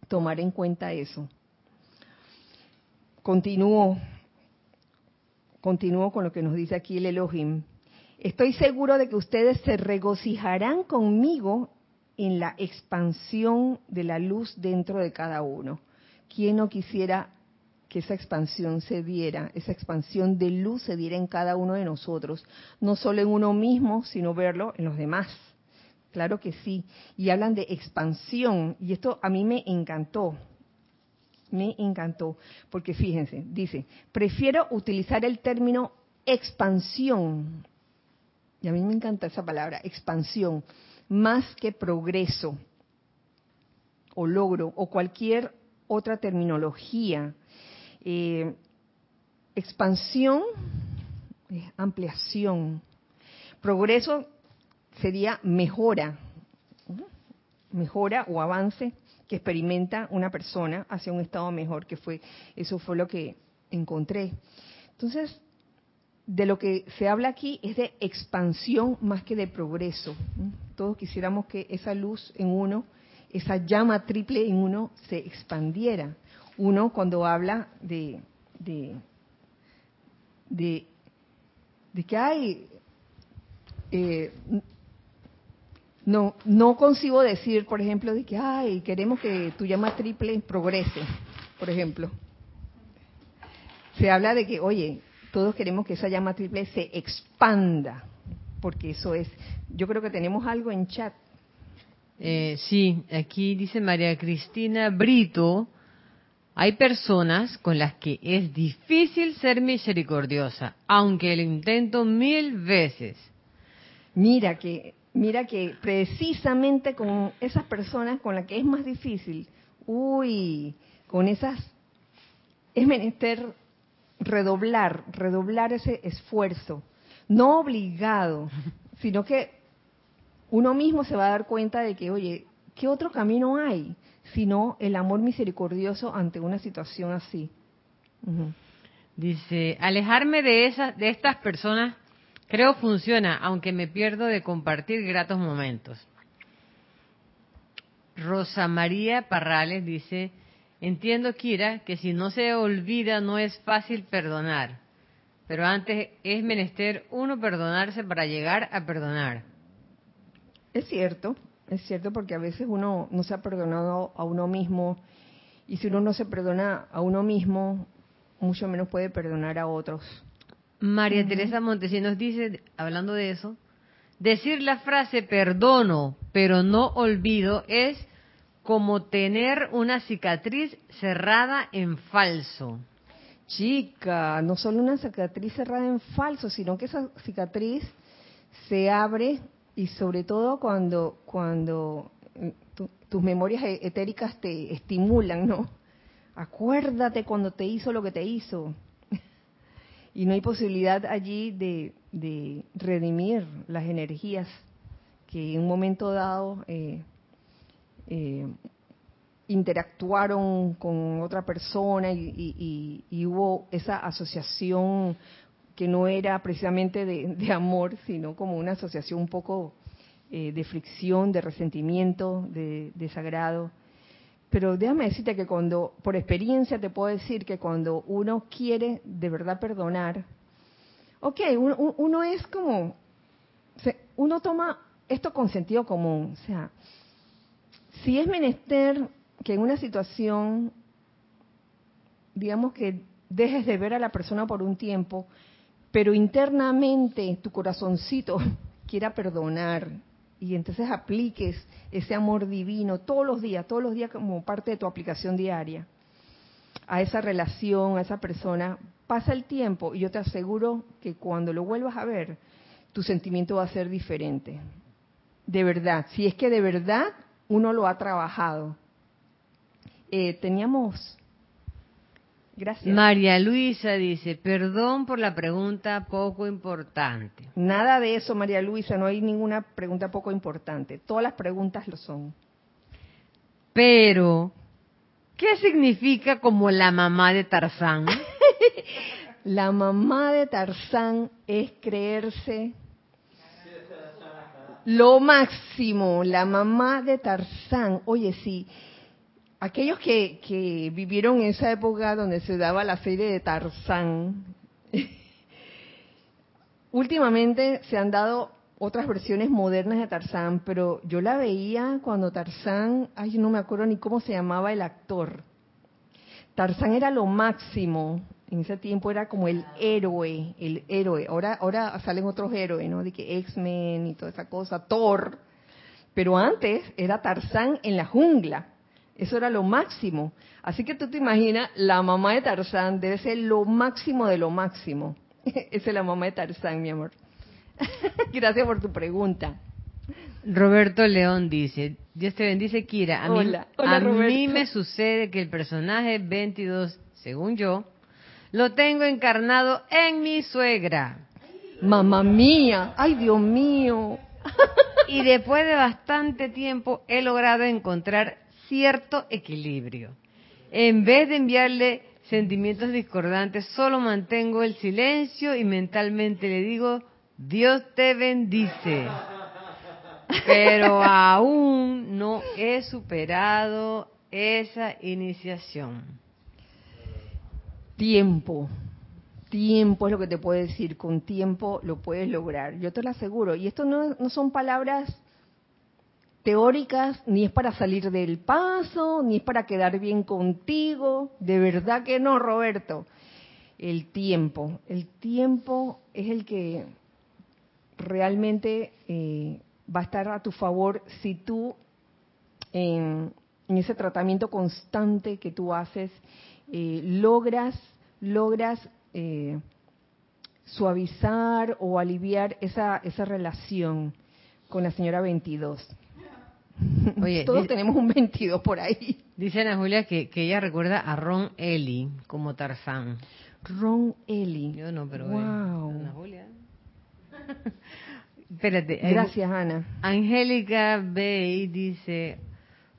A: tomar en cuenta eso. Continúo, continúo con lo que nos dice aquí el Elohim. Estoy seguro de que ustedes se regocijarán conmigo en la expansión de la luz dentro de cada uno. ¿Quién no quisiera que esa expansión se diera, esa expansión de luz se diera en cada uno de nosotros, no solo en uno mismo, sino verlo en los demás? Claro que sí. Y hablan de expansión, y esto a mí me encantó, me encantó, porque fíjense, dice, prefiero utilizar el término expansión, y a mí me encanta esa palabra, expansión, más que progreso o logro o cualquier otra terminología. Eh, expansión, ampliación. Progreso sería mejora, mejora o avance que experimenta una persona hacia un estado mejor, que fue, eso fue lo que encontré. Entonces, de lo que se habla aquí es de expansión más que de progreso. Todos quisiéramos que esa luz en uno, esa llama triple en uno se expandiera. Uno cuando habla de, de, de, que hay, eh, no, no consigo decir, por ejemplo, de que, ay, queremos que tu llama triple progrese, por ejemplo. Se habla de que, oye, todos queremos que esa llama triple se expanda, porque eso es. Yo creo que tenemos algo en chat.
B: Eh, sí, aquí dice María Cristina Brito, hay personas con las que es difícil ser misericordiosa, aunque lo intento mil veces.
A: Mira que, mira que precisamente con esas personas con las que es más difícil, uy, con esas es menester redoblar, redoblar ese esfuerzo, no obligado, sino que uno mismo se va a dar cuenta de que, oye, ¿qué otro camino hay sino el amor misericordioso ante una situación así?
B: Dice, alejarme de esas, de estas personas, creo funciona, aunque me pierdo de compartir gratos momentos. Rosa María Parrales dice, Entiendo, Kira, que si no se olvida no es fácil perdonar, pero antes es menester uno perdonarse para llegar a perdonar.
A: Es cierto, es cierto porque a veces uno no se ha perdonado a uno mismo y si uno no se perdona a uno mismo, mucho menos puede perdonar a otros.
B: María Teresa Montesinos dice, hablando de eso, decir la frase perdono, pero no olvido es como tener una cicatriz cerrada en falso.
A: Chica, no solo una cicatriz cerrada en falso, sino que esa cicatriz se abre y sobre todo cuando cuando eh, tus memorias e-, etéricas te estimulan, ¿no? Acuérdate cuando te hizo lo que te hizo. Y no hay posibilidad allí de, redimir las energías que en un momento dado eh, eh, interactuaron con otra persona y, hubo esa asociación que no era precisamente de, amor, sino como una asociación un poco eh, de fricción, de resentimiento, de desagrado. Pero déjame decirte que cuando, por experiencia te puedo decir que cuando uno quiere de verdad perdonar, ok, uno, es como, uno toma esto con sentido común, o sea, si es menester que en una situación, digamos que dejes de ver a la persona por un tiempo, pero internamente tu corazoncito quiera perdonar y entonces apliques ese amor divino todos los días, todos los días como parte de tu aplicación diaria a esa relación, a esa persona, pasa el tiempo y yo te aseguro que cuando lo vuelvas a ver, tu sentimiento va a ser diferente. De verdad, si es que de verdad uno lo ha trabajado. Eh, teníamos
B: Gracias. María Luisa dice, perdón por la pregunta poco importante.
A: Nada de eso, María Luisa, no hay ninguna pregunta poco importante. Todas las preguntas lo son.
B: Pero, ¿qué significa como la mamá de Tarzán?
A: la mamá de Tarzán es creerse lo máximo, la mamá de Tarzán. Oye, sí aquellos que, que vivieron en esa época donde se daba la serie de Tarzán, últimamente se han dado otras versiones modernas de Tarzán, pero yo la veía cuando Tarzán, ay, no me acuerdo ni cómo se llamaba el actor. Tarzán era lo máximo, en ese tiempo era como el héroe, el héroe. Ahora, ahora salen otros héroes, ¿no? De que X-Men y toda esa cosa, Thor. Pero antes era Tarzán en la jungla. Eso era lo máximo. Así que tú te imaginas, la mamá de Tarzán debe ser lo máximo de lo máximo. Esa es la mamá de Tarzán, mi amor. Gracias por tu pregunta.
B: Roberto León dice, Dios te bendice, Kira. A, mí, a mí me sucede que el personaje 22, según yo, lo tengo encarnado en mi suegra.
A: Mamá mía, ay Dios mío.
B: y después de bastante tiempo he logrado encontrar cierto equilibrio. En vez de enviarle sentimientos discordantes, solo mantengo el silencio y mentalmente le digo, Dios te bendice. Pero aún no he superado esa iniciación.
A: Tiempo. Tiempo es lo que te puedo decir. Con tiempo lo puedes lograr. Yo te lo aseguro. Y esto no, no son palabras teóricas, ni es para salir del paso, ni es para quedar bien contigo. De verdad que no, Roberto. El tiempo. El tiempo es el que realmente eh, va a estar a tu favor si tú en, ese tratamiento constante que tú haces eh, logras logras eh, suavizar o aliviar esa, esa relación con la señora 22. Oye, Todos tenemos un 22 por ahí.
B: Dice Ana Julia que, ella recuerda a Ron Ellie como Tarzán.
A: Ron Ellie.
B: Yo no, pero Ana Julia. Espérate.
A: Gracias, Ana.
B: Angélica Bay dice,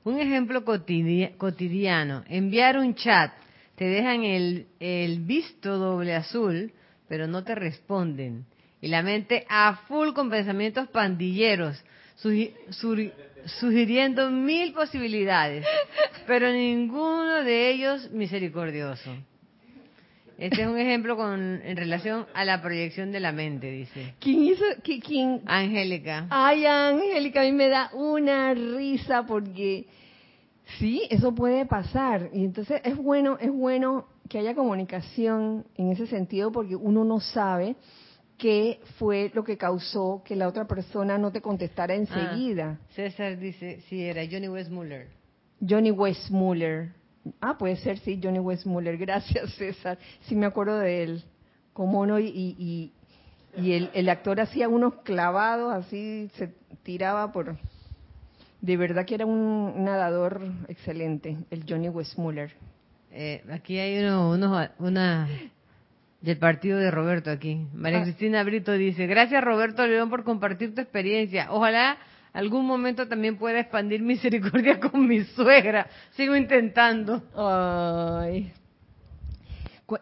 B: un ejemplo cotidiano, enviar un chat, te dejan el, el visto doble azul, pero no te responden. Y la mente a full con pensamientos pandilleros, sugiriendo mil posibilidades, pero ninguno de ellos misericordioso. Este es un ejemplo con, en relación a la proyección de la mente, dice.
A: ¿Quién hizo? ¿Quién?
B: Angélica.
A: Ay, Angélica, a mí me da una risa porque sí, eso puede pasar. Y entonces es bueno, es bueno que haya comunicación en ese sentido porque uno no sabe qué fue lo que causó que la otra persona no te contestara enseguida.
B: Ah, César dice, sí, era Johnny Westmuller.
A: Johnny Westmuller. Ah, puede ser, sí, Johnny Westmuller. Gracias, César. Sí me acuerdo de él. Como no, y, y, y el, el, actor hacía unos clavados, así se tiraba por... De verdad que era un nadador excelente, el Johnny Westmuller.
B: Eh, aquí hay uno, unos, una del partido de Roberto aquí. María ah. Cristina Brito dice, gracias Roberto León por compartir tu experiencia. Ojalá algún momento también pueda expandir misericordia con mi suegra. Sigo intentando.
A: Ay.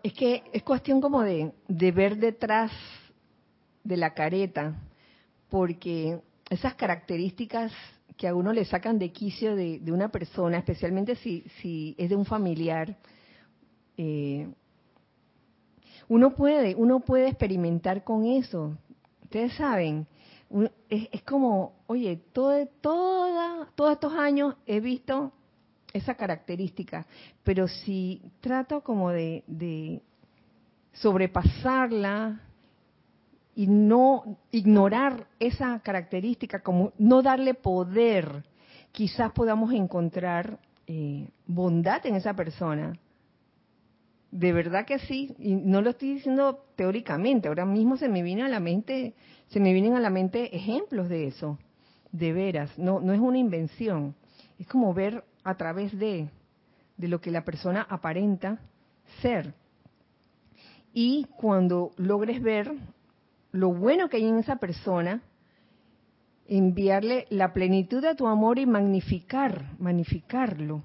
A: Es que es cuestión como de, de ver detrás de la careta, porque esas características que a uno le sacan de quicio de, de una persona, especialmente si, si es de un familiar, eh, uno puede, uno puede experimentar con eso. Ustedes saben, es, como, oye, todo, todos estos años he visto esa característica, pero si trato como de, de sobrepasarla y no ignorar esa característica, como no darle poder, quizás podamos encontrar eh, bondad en esa persona de verdad que sí, y no lo estoy diciendo teóricamente, ahora mismo se me viene a la mente, se me vienen a la mente ejemplos de eso, de veras, no, no es una invención, es como ver a través de, de lo que la persona aparenta ser. Y cuando logres ver lo bueno que hay en esa persona, enviarle la plenitud de tu amor y magnificar, magnificarlo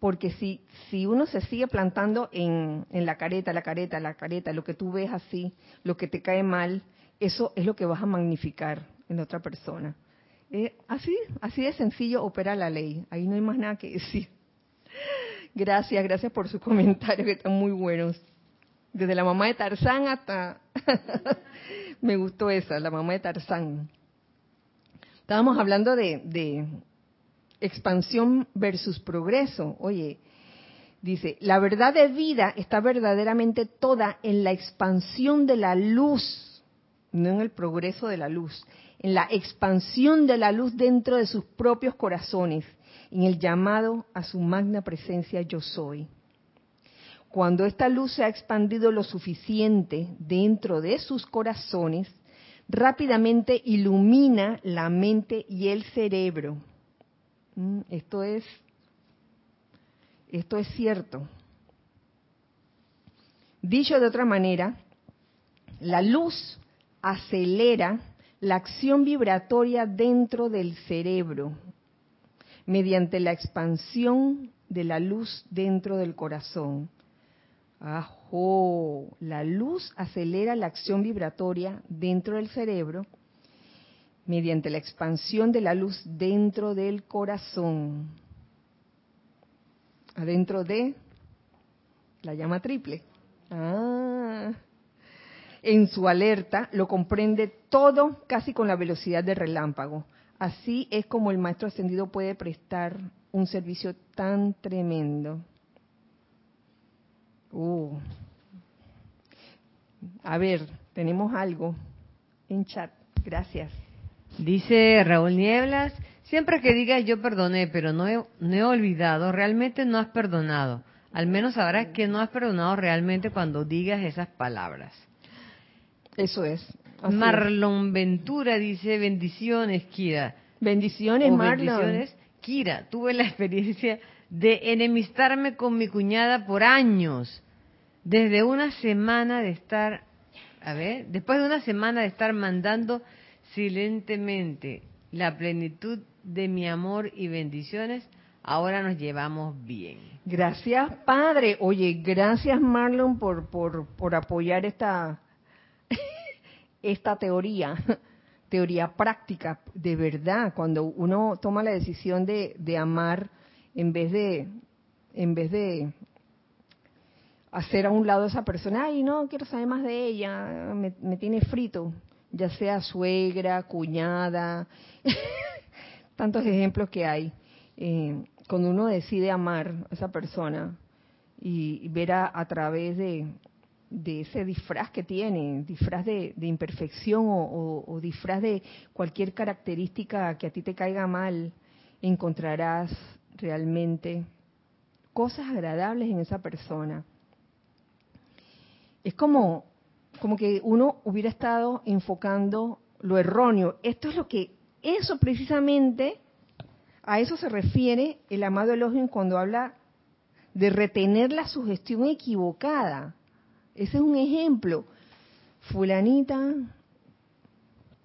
A: porque si, si uno se sigue plantando en, la careta, la careta, la careta, lo que tú ves así, lo que te cae mal, eso es lo que vas a magnificar en otra persona. Eh, así, así de sencillo opera la ley. Ahí no hay más nada que decir. Gracias, gracias por sus comentarios que están muy buenos. Desde la mamá de Tarzán hasta... Me gustó esa, la mamá de Tarzán. Estábamos hablando de, expansión versus progreso. Oye, dice, la verdad de vida está verdaderamente toda en la expansión de la luz, no en el progreso de la luz, en la expansión de la luz dentro de sus propios corazones, en el llamado a su magna presencia yo soy. Cuando esta luz se ha expandido lo suficiente dentro de sus corazones, rápidamente ilumina la mente y el cerebro Mm, esto es, esto es cierto. Dicho de otra manera, la luz acelera la acción vibratoria dentro del cerebro mediante la expansión de la luz dentro del corazón. Ajo, la luz acelera la acción vibratoria dentro del cerebro mediante la expansión de la luz dentro del corazón, adentro de la llama triple. Ah, en su alerta lo comprende todo casi con la velocidad de relámpago. Así es como el maestro ascendido puede prestar un servicio tan tremendo. Uh. A ver, tenemos algo en chat. Gracias.
B: Dice Raúl Nieblas, siempre que digas yo perdoné, pero no he, no he olvidado, realmente no has perdonado. Al menos sabrás que no has perdonado realmente cuando digas esas palabras.
A: Eso es.
B: Marlon Ventura dice, bendiciones, Kira.
A: Bendiciones, Marlon. Bendiciones,
B: Kira. Tuve la experiencia de enemistarme con mi cuñada por años. Desde una semana de estar, a ver, después de una semana de estar mandando silentemente la plenitud de mi amor y bendiciones, ahora nos llevamos bien.
A: Gracias, Padre. Oye, gracias, Marlon, por, por, por apoyar esta, esta teoría, teoría práctica. De verdad, cuando uno toma la decisión de, de amar en vez de, en vez de hacer a un lado a esa persona, ay, no, quiero saber más de ella, me, me tiene frito ya sea suegra, cuñada, tantos ejemplos que hay. Eh, cuando uno decide amar a esa persona y, ver a, través de, ese disfraz que tiene, disfraz de, imperfección o, disfraz de cualquier característica que a ti te caiga mal, encontrarás realmente cosas agradables en esa persona. Es como, como que uno hubiera estado enfocando lo erróneo. Esto es lo que, eso precisamente, a eso se refiere el amado Elohim cuando habla de retener la sugestión equivocada. Ese es un ejemplo. Fulanita,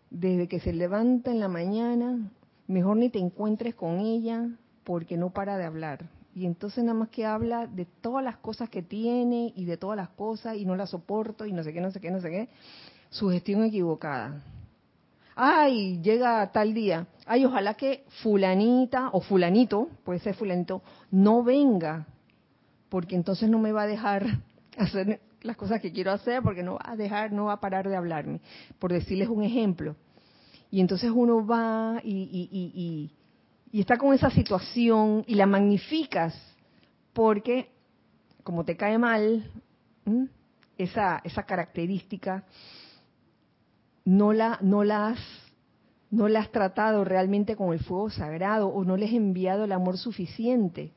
A: desde que se levanta en la mañana, mejor ni te encuentres con ella porque no para de hablar. Y entonces nada más que habla de todas las cosas que tiene y de todas las cosas y no la soporto y no sé qué, no sé qué, no sé qué. Sugestión equivocada. Ay, llega tal día. Ay, ojalá que fulanita o fulanito, puede ser fulanito, no venga, porque entonces no me va a dejar hacer las cosas que quiero hacer, porque no va a dejar, no va a parar de hablarme. Por decirles un ejemplo. Y entonces uno va y, y, y está con esa situación y la magnificas porque como te cae mal esa esa característica no la no la has no la has tratado realmente con el fuego sagrado o no le has enviado el amor suficiente.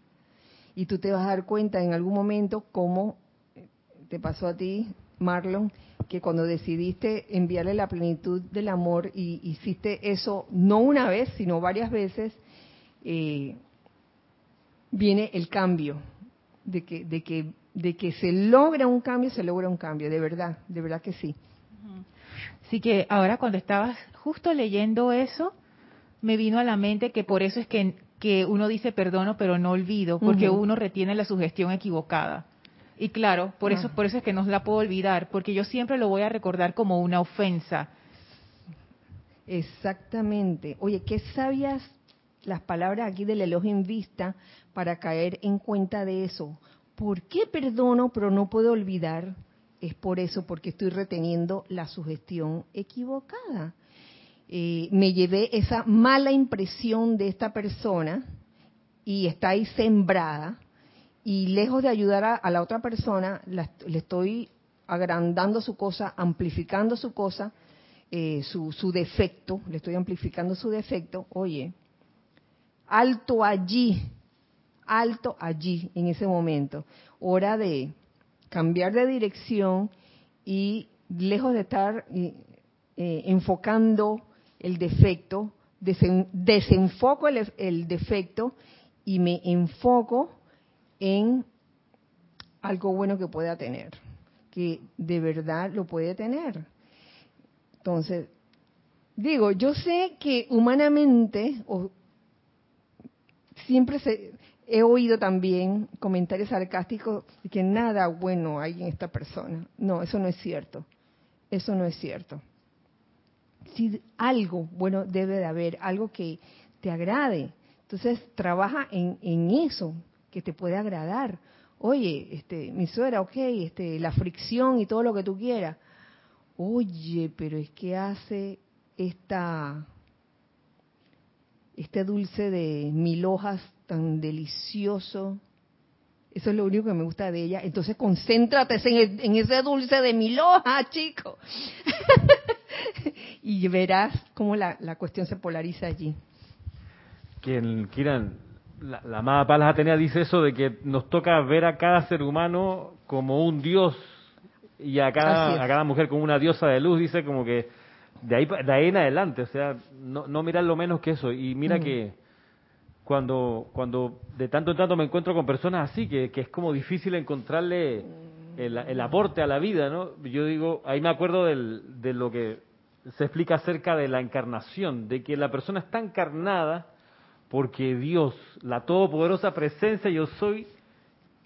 A: Y tú te vas a dar cuenta en algún momento cómo te pasó a ti Marlon que cuando decidiste enviarle la plenitud del amor y hiciste eso no una vez sino varias veces eh, viene el cambio, de que, de, que, de que se logra un cambio, se logra un cambio, de verdad, de verdad que sí.
D: Así que ahora cuando estabas justo leyendo eso, me vino a la mente que por eso es que, que uno dice perdono pero no olvido, porque uno retiene la sugestión equivocada. Y claro, por eso, ah. por eso es que no la puedo olvidar, porque yo siempre lo voy a recordar como una ofensa.
A: Exactamente. Oye, qué sabias las palabras aquí del elogio en vista para caer en cuenta de eso. ¿Por qué perdono pero no puedo olvidar? Es por eso, porque estoy reteniendo la sugestión equivocada. Eh, me llevé esa mala impresión de esta persona y está ahí sembrada y lejos de ayudar a, la otra persona, le estoy agrandando su cosa, amplificando su cosa, eh, su, su defecto, le estoy amplificando su defecto. Oye, alto allí, alto allí en ese momento. Hora de cambiar de dirección y lejos de estar eh, enfocando el defecto, desenfoco el, defecto y me enfoco en algo bueno que pueda tener, que de verdad lo puede tener. Entonces, digo, yo sé que humanamente, o siempre se, he oído también comentarios sarcásticos de que nada bueno hay en esta persona. No, eso no es cierto. Eso no es cierto. Si algo bueno debe de haber, algo que te agrade. Entonces trabaja en, en eso que te puede agradar. Oye, este, mi suegra, ok, este, la fricción y todo lo que tú quieras. Oye, pero es que hace esta este dulce de mil hojas tan delicioso. Eso es lo único que me gusta de ella. Entonces concéntrate en, ese dulce de mil hojas, chico. y verás cómo la, cuestión se polariza allí.
C: Quien quieran, la, la amada Palas Atenea dice eso de que nos toca ver a cada ser humano como un dios y a cada, a cada mujer como una diosa de luz. Dice como que de ahí, de ahí en adelante, o sea, no, no mirar lo menos que eso. Y mira que cuando, cuando de tanto en tanto me encuentro con personas así, que, que es como difícil encontrarle el, el, aporte a la vida, ¿no? Yo digo, ahí me acuerdo del, de lo que se explica acerca de la encarnación, de que la persona está encarnada porque Dios, la todopoderosa presencia yo soy,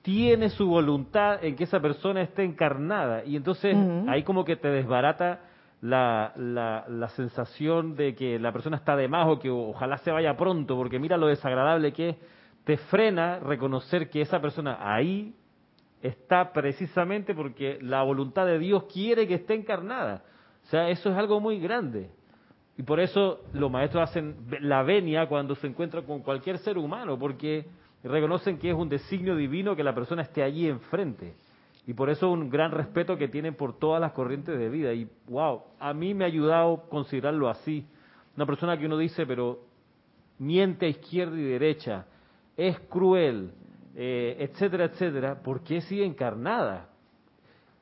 C: tiene su voluntad en que esa persona esté encarnada. Y entonces ahí como que te desbarata la, la, sensación de que la persona está de más o que ojalá se vaya pronto, porque mira lo desagradable que es, te frena reconocer que esa persona ahí está precisamente porque la voluntad de Dios quiere que esté encarnada. O sea, eso es algo muy grande. Y por eso los maestros hacen la venia cuando se encuentra con cualquier ser humano, porque reconocen que es un designio divino que la persona esté allí enfrente. Y por eso un gran respeto que tienen por todas las corrientes de vida. Y wow, a mí me ha ayudado considerarlo así. Una persona que uno dice, pero miente a izquierda y derecha, es cruel, eh, etcétera, etcétera, ¿por qué sigue encarnada?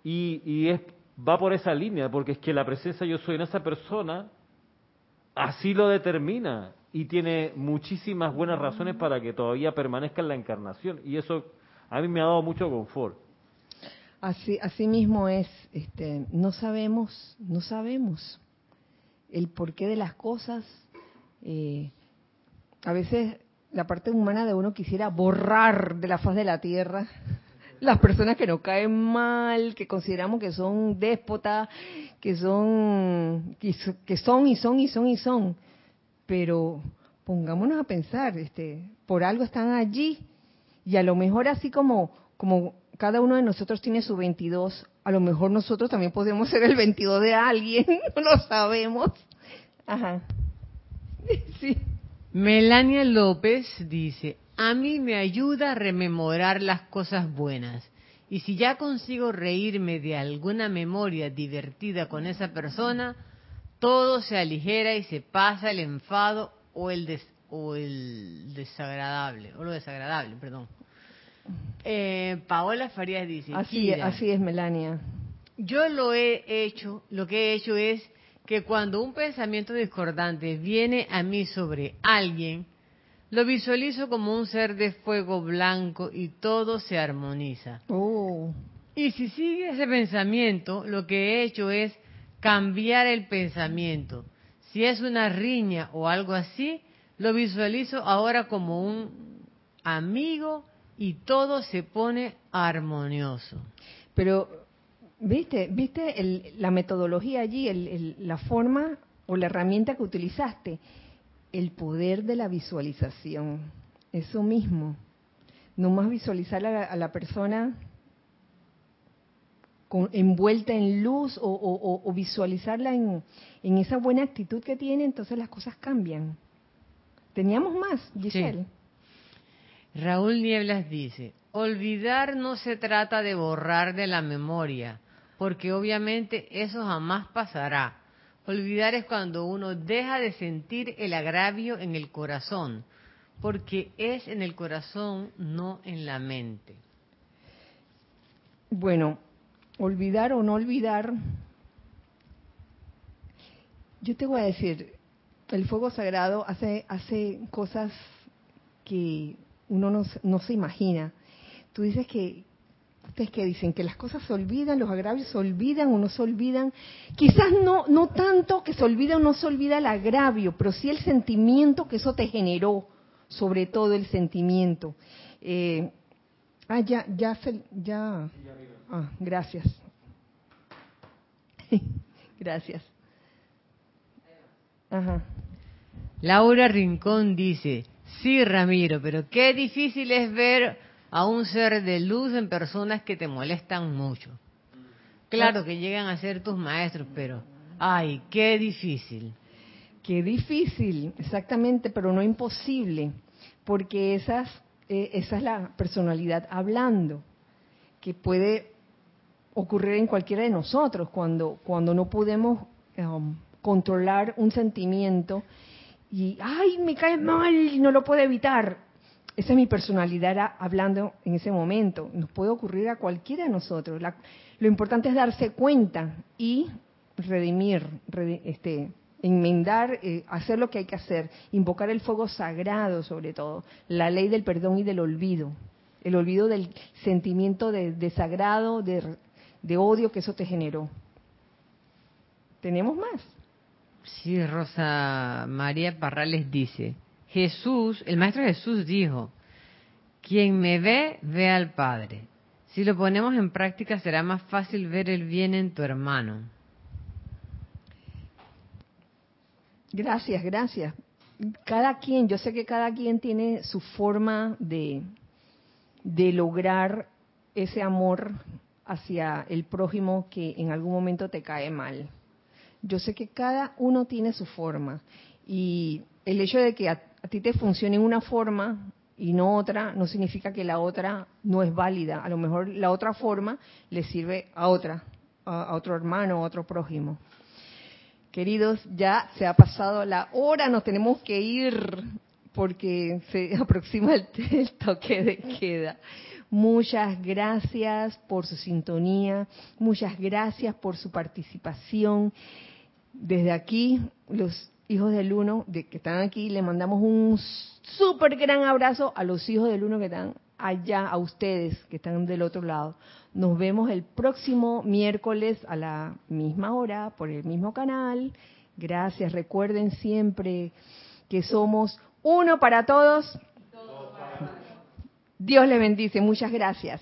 C: Y, y es, va por esa línea, porque es que la presencia yo soy en esa persona así lo determina y tiene muchísimas buenas razones para que todavía permanezca en la encarnación. Y eso a mí me ha dado mucho confort.
A: Así, así mismo es, este, no sabemos, no sabemos el porqué de las cosas. Eh, a veces la parte humana de uno quisiera borrar de la faz de la tierra las personas que nos caen mal, que consideramos que son déspotas, que son, que son y son y son y son. Pero pongámonos a pensar, este, por algo están allí y a lo mejor así como, como cada uno de nosotros tiene su 22, a lo mejor nosotros también podemos ser el 22 de alguien, no lo sabemos. Ajá.
B: Sí. Melania López dice, a mí me ayuda a rememorar las cosas buenas. Y si ya consigo reírme de alguna memoria divertida con esa persona, todo se aligera y se pasa el enfado o el, o el desagradable, o lo desagradable, perdón. Eh, Paola Farías dice,
A: así, así es, Melania.
B: Yo lo he hecho, lo que he hecho es que cuando un pensamiento discordante viene a mí sobre alguien, lo visualizo como un ser de fuego blanco y todo se armoniza.
A: Oh.
B: Y si sigue ese pensamiento, lo que he hecho es cambiar el pensamiento. Si es una riña o algo así, lo visualizo ahora como un amigo y todo se pone armonioso.
A: Pero, ¿viste, viste la metodología allí, la forma o la herramienta que utilizaste? el poder de la visualización, eso mismo. No más visualizar a la, persona envuelta en luz o, visualizarla en, esa buena actitud que tiene, entonces las cosas cambian. Teníamos más, Giselle.
B: Raúl Nieblas dice, olvidar no se trata de borrar de la memoria, porque obviamente eso jamás pasará Olvidar es cuando uno deja de sentir el agravio en el corazón, porque es en el corazón, no en la mente.
A: Bueno, olvidar o no olvidar, yo te voy a decir, el fuego sagrado hace, hace cosas que uno no, no se imagina. Tú dices que, ustedes que dicen que las cosas se olvidan, los agravios se olvidan o no se olvidan. Quizás no, no tanto que se olvida o no se olvida el agravio, pero sí el sentimiento que eso te generó, sobre todo el sentimiento. Eh, ah, ya, ya, ya. Ah, gracias. gracias.
B: Ajá. Laura Rincón dice, sí, Ramiro, pero qué difícil es ver a un ser de luz en personas que te molestan mucho. Claro que llegan a ser tus maestros, pero ay, qué difícil.
A: Qué difícil, exactamente, pero no imposible, porque esas, eh, esa es la personalidad hablando, que puede ocurrir en cualquiera de nosotros cuando, cuando no podemos um, controlar un sentimiento y, ay, me cae mal no lo puedo evitar. Esa es mi personalidad hablando en ese momento. Nos puede ocurrir a cualquiera de nosotros. lo importante es darse cuenta y redimir, este, enmendar, eh, hacer lo que hay que hacer, invocar el fuego sagrado sobre todo, la ley del perdón y del olvido, el olvido del sentimiento de desagrado, de, de odio que eso te generó. ¿Tenemos más?
B: Sí, Rosa María Parrales dice, Jesús, el Maestro Jesús dijo, quien me ve, ve al Padre. Si lo ponemos en práctica será más fácil ver el bien en tu hermano.
A: Gracias, gracias. Cada quien, yo sé que cada quien tiene su forma de, de lograr ese amor hacia el prójimo que en algún momento te cae mal. Yo sé que cada uno tiene su forma y el hecho de que a, a ti te funcione una forma y no otra, no significa que la otra no es válida. A lo mejor la otra forma le sirve a otra, a, otro hermano, a otro prójimo. Queridos, ya se ha pasado la hora, nos tenemos que ir, porque se aproxima el, el toque de queda. Muchas gracias por su sintonía, muchas gracias por su participación. Desde aquí, los hijos del uno de, que están aquí, le mandamos un súper gran abrazo a los hijos del uno que están allá, a ustedes que están del otro lado. Nos vemos el próximo miércoles a la misma hora por el mismo canal. Gracias. Recuerden siempre que somos uno para todos. Dios les bendice. Muchas gracias.